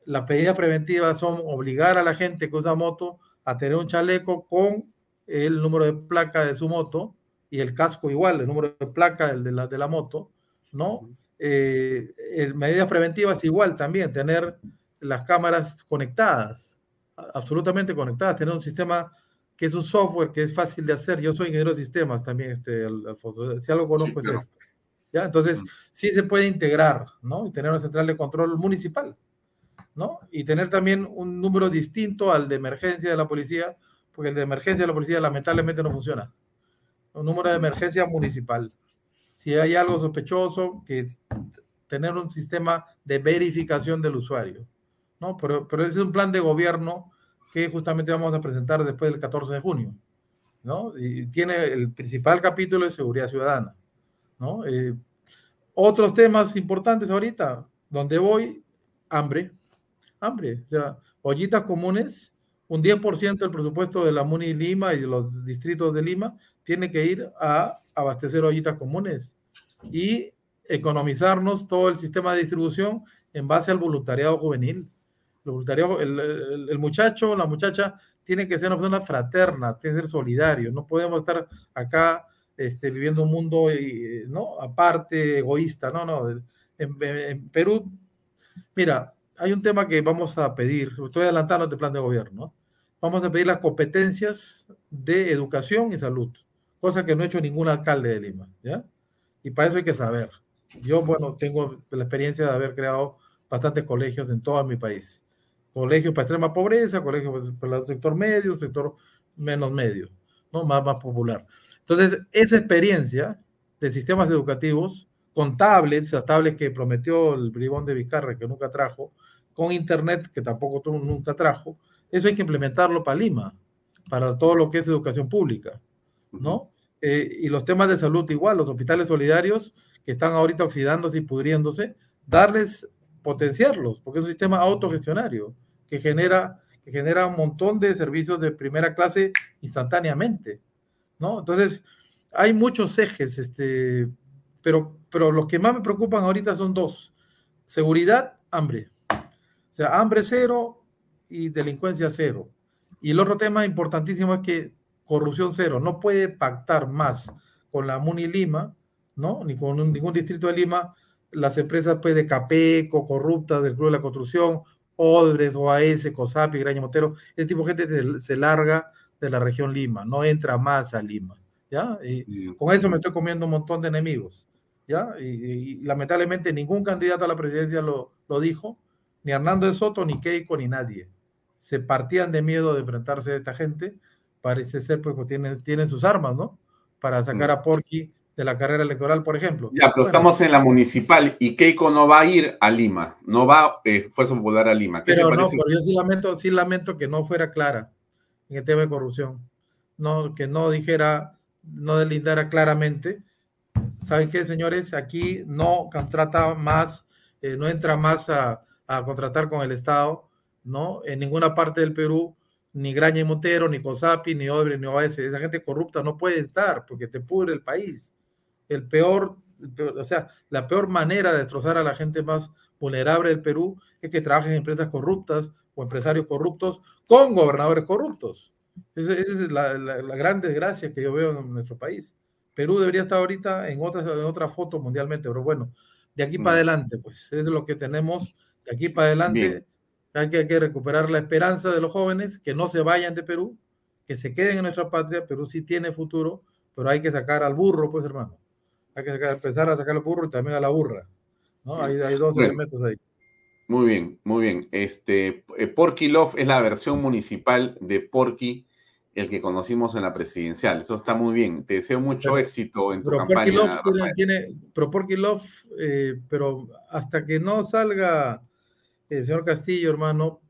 Las medidas preventivas son obligar a la gente que usa moto a tener un chaleco con el número de placa de su moto y el casco igual, el número de placa de la, de la moto, ¿no? Eh, medidas preventivas igual también, tener las cámaras conectadas, absolutamente conectadas, tener un sistema que es un software que es fácil de hacer. Yo soy ingeniero de sistemas también, este, Alfonso. Si algo conozco es esto. ¿Ya? Entonces, sí se puede integrar, ¿no? Y tener una central de control municipal, ¿no? Y tener también un número distinto al de emergencia de la policía, porque el de emergencia de la policía lamentablemente no funciona. Un número de emergencia municipal. Si hay algo sospechoso, que tener un sistema de verificación del usuario, ¿no? Pero, pero ese es un plan de gobierno que justamente vamos a presentar después del 14 de junio, ¿no? Y tiene el principal capítulo de seguridad ciudadana. ¿No? Eh, otros temas importantes ahorita, donde voy, hambre, hambre. O sea, ollitas comunes, un 10% del presupuesto de la MUNI Lima y de los distritos de Lima tiene que ir a abastecer ollitas comunes y economizarnos todo el sistema de distribución en base al voluntariado juvenil. El, el muchacho, la muchacha tiene que ser una persona fraterna, tiene que ser solidario. No podemos estar acá este, viviendo un mundo eh, ¿no? aparte, egoísta. No, no. En, Perú, mira, hay un tema que vamos a pedir, estoy adelantando este plan de gobierno. Vamos a pedir las competencias de educación y salud, cosa que no ha hecho ningún alcalde de Lima. ¿ya? Y para eso hay que saber. Yo, bueno, tengo la experiencia de haber creado bastantes colegios en todo mi país. Colegios para extrema pobreza, colegios para el sector medio, sector menos medio, ¿no? Más, más popular. Entonces, esa experiencia de sistemas educativos con tablets, las tablets que prometió el bribón de Vizcarra, que nunca trajo, con internet, que tampoco nunca trajo, eso hay que implementarlo para Lima, para todo lo que es educación pública, ¿no? Eh, y los temas de salud igual, los hospitales solidarios que están ahorita oxidándose y pudriéndose, darles, potenciarlos, porque es un sistema autogestionario que genera, que genera un montón de servicios de primera clase instantáneamente, ¿no? Entonces, hay muchos ejes, este, pero, pero los que más me preocupan ahorita son dos, seguridad, hambre. O sea, hambre cero y delincuencia cero. Y el otro tema importantísimo es que corrupción cero, no puede pactar más con la MUNI Lima ¿no? Ni con ningún distrito de Lima, las empresas pues, de Capeco, corruptas del Club de la Construcción, Odres, OAS, COSAPI, Graña Montero, ese tipo de gente se, larga de la región Lima, no entra más a Lima, ¿ya? Y con eso me estoy comiendo un montón de enemigos, ¿ya? Y, y, y lamentablemente ningún candidato a la presidencia lo, lo, dijo, ni Hernando de Soto, ni Keiko, ni nadie. Se partían de miedo de enfrentarse a esta gente, parece ser pues, pues tienen, tienen sus armas, ¿no? Para sacar a Porky de la carrera electoral, por ejemplo. Ya, pero bueno. estamos en la municipal y Keiko no va a ir a Lima, no va eh, Fuerza Popular a Lima. ¿Qué pero no, pero yo sí lamento, sí lamento que no fuera clara en el tema de corrupción, no, que no dijera, no delindara claramente. ¿Saben qué, señores? Aquí no contrata más, eh, no entra más a, a, contratar con el Estado, ¿no? En ninguna parte del Perú, ni Graña y Montero, ni COSAPI, ni Obre, ni OAS. Esa gente corrupta no puede estar porque te pudre el país el peor, el peor, o sea, la peor manera de destrozar a la gente más vulnerable del Perú es que trabajen en empresas corruptas o empresarios corruptos con gobernadores corruptos. Esa, esa es la, la, la, gran desgracia que yo veo en nuestro país. Perú debería estar ahorita en otra, en otra foto mundialmente, pero bueno, de aquí mm. para adelante, pues es lo que tenemos. De aquí para adelante hay que, hay que recuperar la esperanza de los jóvenes, que no se vayan de Perú, que se queden en nuestra patria. Perú sí tiene futuro, pero hay que sacar al burro, pues hermano hay que sacar, empezar a sacar el burro y también a la burra. ¿no? Hay, hay dos elementos ahí. Muy bien, muy bien. Este, eh, Porky Love es la versión municipal de Porky, el que conocimos en la presidencial. Eso está muy bien. Te deseo mucho pero, éxito en tu pero campaña. Porky Love tiene, tiene, pero Porky Love, eh, pero hasta que no salga el señor Castillo, hermano,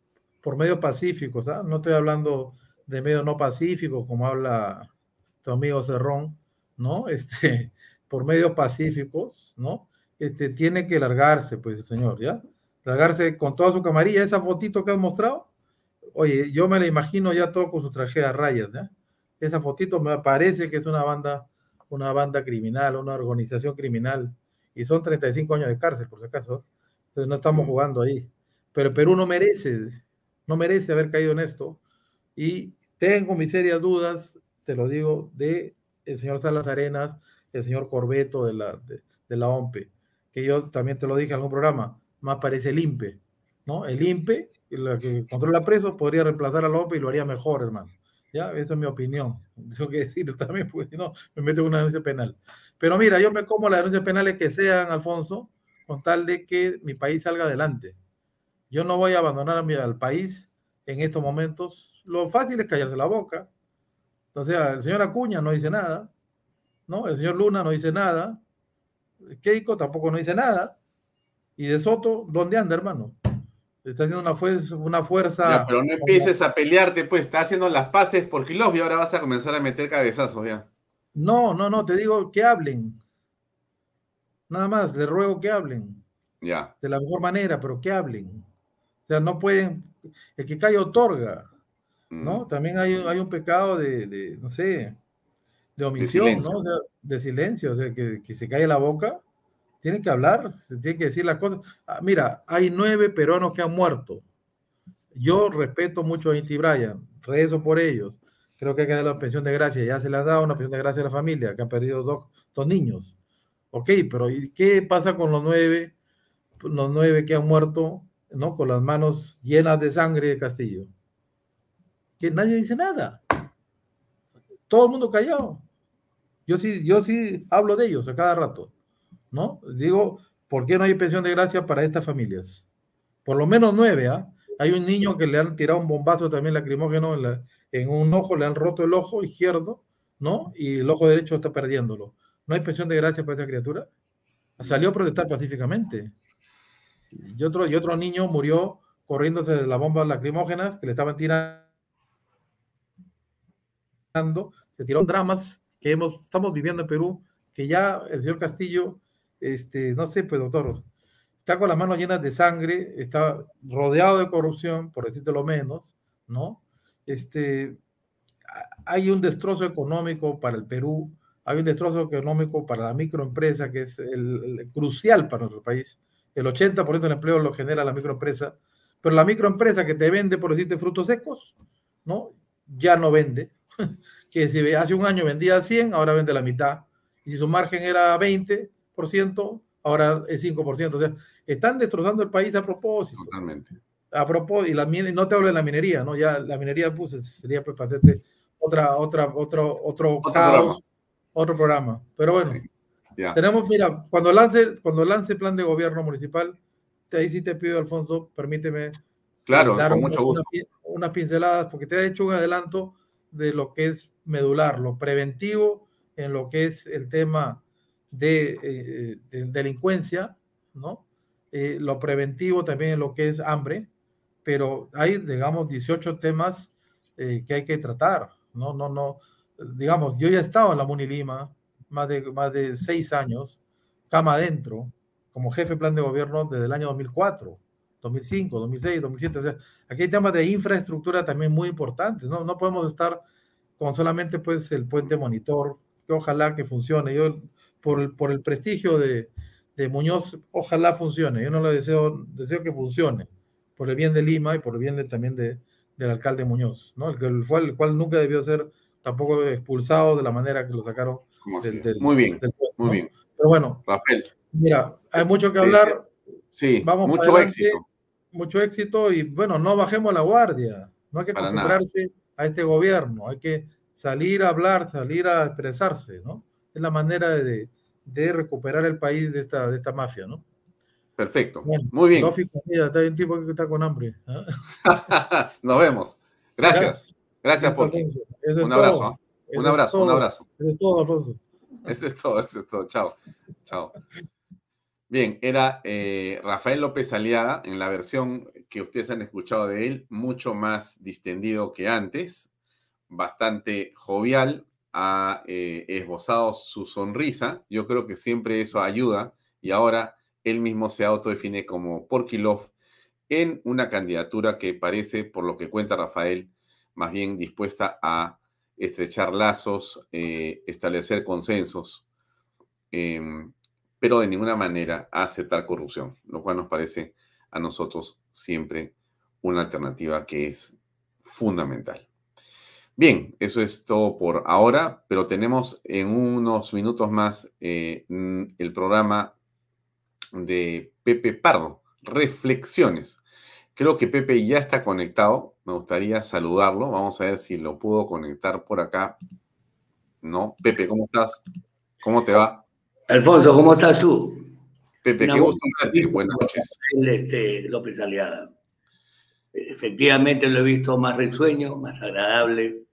por medio pacífico, ¿sabes? No estoy hablando de medio no pacífico, como habla tu amigo Cerrón, ¿no? Este, por medios pacíficos, ¿no? Este, tiene que largarse, pues, el señor, ¿ya? Largarse con toda su camarilla, esa fotito que has mostrado, oye, yo me la imagino ya todo con su traje a rayas, ¿ya? Esa fotito me parece que es una banda, una banda criminal, una organización criminal, y son 35 años de cárcel, por si acaso, entonces no estamos jugando ahí, pero Perú no merece, no merece haber caído en esto, y tengo mis serias dudas, te lo digo, de el señor Salas Arenas, el señor Corbeto de la, de, de, la OMPE, que yo también te lo dije en algún programa, más parece el INPE, ¿no? El INPE, la que controla presos, podría reemplazar a OMPE y lo haría mejor, hermano. ¿Ya? Esa es mi opinión. Tengo que decirlo también, porque si no, me meto en una denuncia penal. Pero mira, yo me como las denuncias penales que sean, Alfonso, con tal de que mi país salga adelante. Yo no voy a abandonar a mi, al país en estos momentos. Lo fácil es callarse la boca. O sea, el señor Acuña no dice nada, ¿no? El señor Luna no dice nada, Keiko tampoco no dice nada, y de Soto, ¿dónde anda, hermano? Está haciendo una, fuerza. Una fuerza ya, pero no empieces a pelearte, pues, está haciendo las paces por Kilov y ahora vas a comenzar a meter cabezazos ya. No, no, no, te digo que hablen. Nada más, les ruego que hablen. Ya. De la mejor manera, pero que hablen. sea, no pueden, el que cae otorga, ¿no? Mm. También hay, hay un pecado de, de, no sé, de omisión, ¿no? de silencio, o sea, que, que, se cae la boca, tiene que hablar, se tiene que decir las cosas. Ah, mira, hay nueve peruanos que han muerto. Yo respeto mucho a Inti Bryan, rezo por ellos. Creo que hay que dar la pensión de gracia. Ya se les ha dado una pensión de gracia a la familia, que han perdido dos, niños. Ok, pero ¿y qué pasa con los nueve, los nueve que han muerto, ¿no? Con las manos llenas de sangre de Castillo. Que nadie dice nada. Todo el mundo callado. Yo sí, yo sí hablo de ellos a cada rato, ¿no? Digo, ¿por qué no hay pensión de gracia para estas familias? Por lo menos nueve, ¿ah? Hay un niño que le han tirado un bombazo también lacrimógeno en, en un ojo, le han roto el ojo izquierdo, ¿no? Y el ojo derecho está perdiéndolo. ¿No hay pensión de gracia para esa criatura? Salió a protestar pacíficamente. Y otro, y otro niño murió corriéndose de las bombas lacrimógenas que le estaban tirando. Se tiraron dramas que hemos, estamos viviendo en Perú, que ya el señor Castillo, este, no sé, pues doctor, está con las manos llenas de sangre, está rodeado de corrupción, por decirte lo menos, ¿no? Este, hay un destrozo económico para el Perú, hay un destrozo económico para la microempresa, que es el, crucial para nuestro país. El 80% del empleo lo genera la microempresa, pero la microempresa que te vende, por decirte, frutos secos, ¿no? Ya no vende. que si hace un año vendía 100, ahora vende la mitad. Y si su margen era 20%, ahora es 5%. O sea, están destrozando el país a propósito. Totalmente. A propósito, y la, no te hablo de la minería, ¿no? Ya la minería puse, sería pues para hacerte otra, otra, otro, otro, otro caos, programa. otro programa. Pero bueno, tenemos, mira, cuando lance, cuando lance plan de gobierno municipal, ahí sí te pido, Alfonso, permíteme claro, dar con mucho gusto. unas pinceladas, porque te he hecho un adelanto de lo que es medular, lo preventivo en lo que es el tema de, eh, delincuencia, ¿no? Eh, lo preventivo también lo que es hambre, pero hay, digamos, 18 temas eh, que hay que tratar, ¿no? No, no, digamos, yo ya he estado en la Munilima más de, más de seis años, cama adentro, como jefe plan de gobierno desde el año 2004, 2005, 2006, 2007. O sea, aquí hay temas de infraestructura también muy importantes, ¿no? No podemos estar con solamente pues el puente monitor, que ojalá que funcione. Yo, por el, por el prestigio de, de Muñoz, ojalá funcione. Yo no lo deseo, deseo que funcione, por el bien de Lima y por el bien de, también de, del alcalde Muñoz, ¿no? El, el, el, cual nunca debió ser tampoco expulsado de la manera que lo sacaron. Del, del, muy bien, muy bien. Pero bueno, Rafael. Mira, hay mucho que hablar. Sí, Vamos mucho éxito. Mucho éxito y bueno, no bajemos la guardia. No hay que acostumbrarse a este gobierno, hay que salir a hablar, salir a expresarse, ¿no? Es la manera de, de recuperar el país de esta, de esta mafia, ¿no? Perfecto. Muy bien. está un tipo que está con hambre. ¿ah? Nos vemos. Gracias. Gracias por un abrazo. Un abrazo, un abrazo. Eso es todo, Alfonso. Eso es todo, eso es todo. Chao. Chao. Bien, era eh, Rafael López Aliaga en la versión que ustedes han escuchado de él, mucho más distendido que antes, bastante jovial, ha eh, esbozado su sonrisa. Yo creo que siempre eso ayuda y ahora él mismo se autodefine como Porkilov en una candidatura que parece, por lo que cuenta Rafael, más bien dispuesta a estrechar lazos, eh, establecer consensos. Em, pero de ninguna manera aceptar corrupción, lo cual nos parece a nosotros siempre una alternativa que es fundamental. Bien, eso es todo por ahora, pero tenemos en unos minutos más eh, el programa de Pepe Pardo, Reflexiones. Creo que Pepe ya está conectado, me gustaría saludarlo, vamos a ver si lo puedo conectar por acá. No, Pepe, ¿cómo estás? ¿Cómo te va? Alfonso, ¿cómo estás tú? Pepe, qué gusto verte. Buenas noches. Este, López Aliada. Efectivamente lo he visto más risueño, más agradable.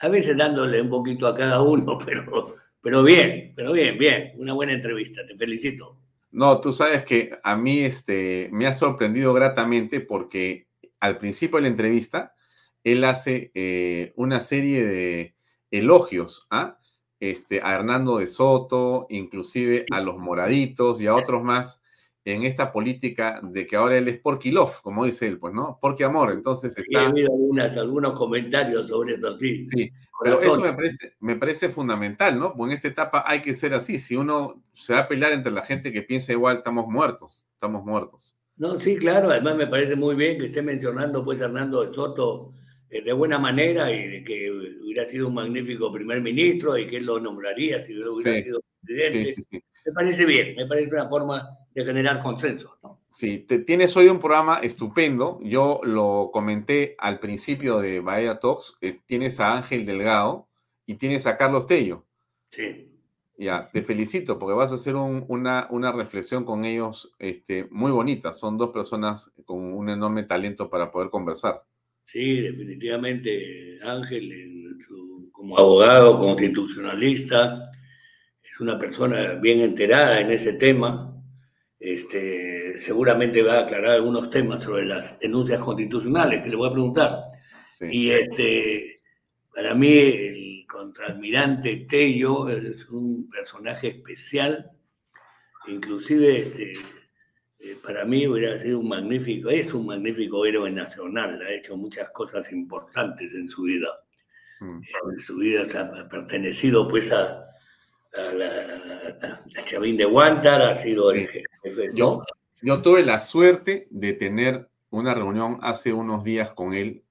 A veces dándole un poquito a cada uno, pero, pero bien, pero bien, bien. Una buena entrevista, te felicito. No, tú sabes que a mí este, me ha sorprendido gratamente porque al principio de la entrevista él hace eh, una serie de elogios ¿ah? este, a Hernando de Soto, inclusive a los moraditos y a otros más. En esta política de que ahora él es Porky Love, como dice él, pues, ¿no? Porky Amor, entonces está... Sí, he habido algunas, algunos comentarios sobre eso, sí. Sí, pero eso me parece, me parece fundamental, ¿no? Porque en esta etapa hay que ser así. Si uno se va a pelear entre la gente que piensa igual, estamos muertos, estamos muertos. No, sí, claro, además me parece muy bien que esté mencionando, pues, Hernando de Soto eh, de buena manera y de que hubiera sido un magnífico primer ministro y que él lo nombraría si hubiera Sí, sido presidente. Sí, sí, sí. Me parece bien, me parece una forma de generar consenso, ¿no? Sí, te- tienes hoy un programa estupendo. Yo lo comenté al principio de Bahía Talks. eh, tienes a Ángel Delgado y tienes a Carlos Tello. Sí. Ya, te felicito porque vas a hacer un- una, una reflexión con ellos este, muy bonita. Son dos personas con un enorme talento para poder conversar. Sí, definitivamente Ángel, en su- como abogado constitucionalista, es una persona bien enterada en ese tema. Este, seguramente va a aclarar algunos temas sobre las denuncias constitucionales que le voy a preguntar. Y este, para mí el contraalmirante Tello es un personaje especial, inclusive este, eh, para mí hubiera sido un magnífico, es un magnífico héroe nacional, ha hecho muchas cosas importantes en su vida. En su vida ha pertenecido pues a, a la, a Chavín de Guantar, ha sido el. Yo, yo tuve la suerte de tener una reunión hace unos días con él,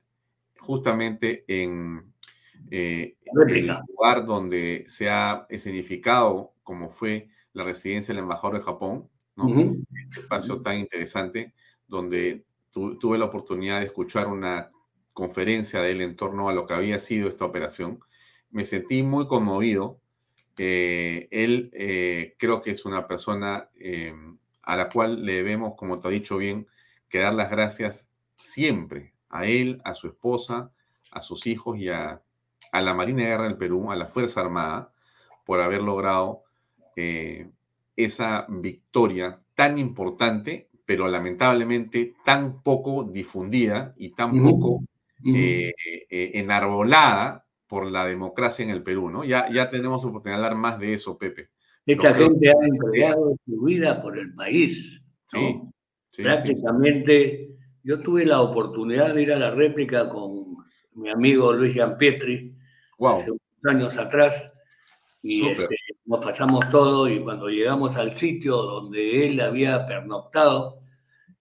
justamente en eh, el lugar donde se ha escenificado como fue la residencia del embajador de Japón, ¿no? Ujú. Este espacio tan interesante donde tu- tuve la oportunidad de escuchar una conferencia de él en torno a lo que había sido esta operación. Me sentí muy conmovido. Eh, él eh, creo que es una persona eh, a la cual le debemos, como te ha dicho bien, que dar las gracias siempre a él, a su esposa, a sus hijos y a, a la Marina de Guerra del Perú, a la Fuerza Armada, por haber logrado eh, esa victoria tan importante, pero lamentablemente tan poco difundida y tan poco eh, eh, enarbolada por la democracia en el Perú, ¿no? Ya, ya tenemos oportunidad de hablar más de eso, Pepe. Esta Yo gente ha entregado su vida por el país. ¿no? Sí, sí, Prácticamente, yo tuve la oportunidad de ir a la réplica con mi amigo Luis Gianpietri hace unos años atrás y este, nos pasamos todo y cuando llegamos al sitio donde él había pernoctado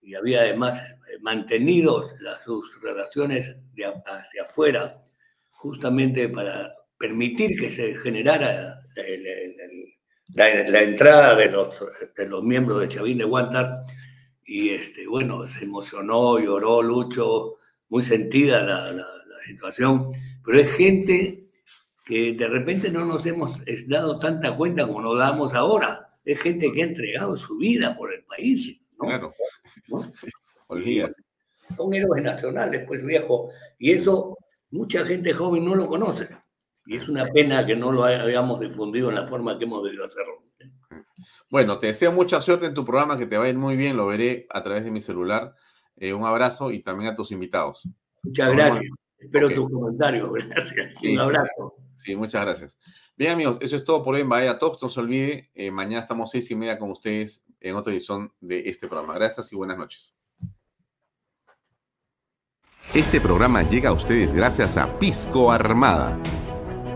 y había además eh, mantenido las, sus relaciones de hacia afuera, justamente para permitir que se generara el- el- el- la, la entrada de los, de los miembros de Chavín de Guantar. Y este, bueno, se emocionó, lloró Lucho, muy sentida la, la- la situación, pero es gente que de repente no nos hemos dado tanta cuenta como nos damos ahora. Es gente que ha entregado su vida por el país. ¿no? Claro. Son héroes nacionales, pues viejo. Y eso mucha gente joven no lo conoce. Y es una pena que no lo hayamos difundido en la forma que hemos debido hacerlo. Bueno, te deseo mucha suerte en tu programa, que te va a ir muy bien, lo veré a través de mi celular. Eh, un abrazo y también a tus invitados. Muchas Nos vemos. gracias. Espero tus comentarios. Gracias. Sí, Un sí, abrazo. Sí, Sí, muchas gracias. Bien, amigos, eso es todo por hoy en Bahía Talks. No se olvide, eh, mañana estamos seis y media con ustedes en otra edición de este programa. Gracias y buenas noches. Este programa llega a ustedes gracias a Pisco Armada.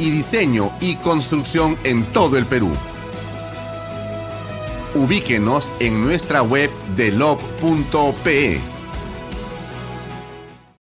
y diseño y construcción en todo el Perú. Ubíquenos en nuestra web de lob.pe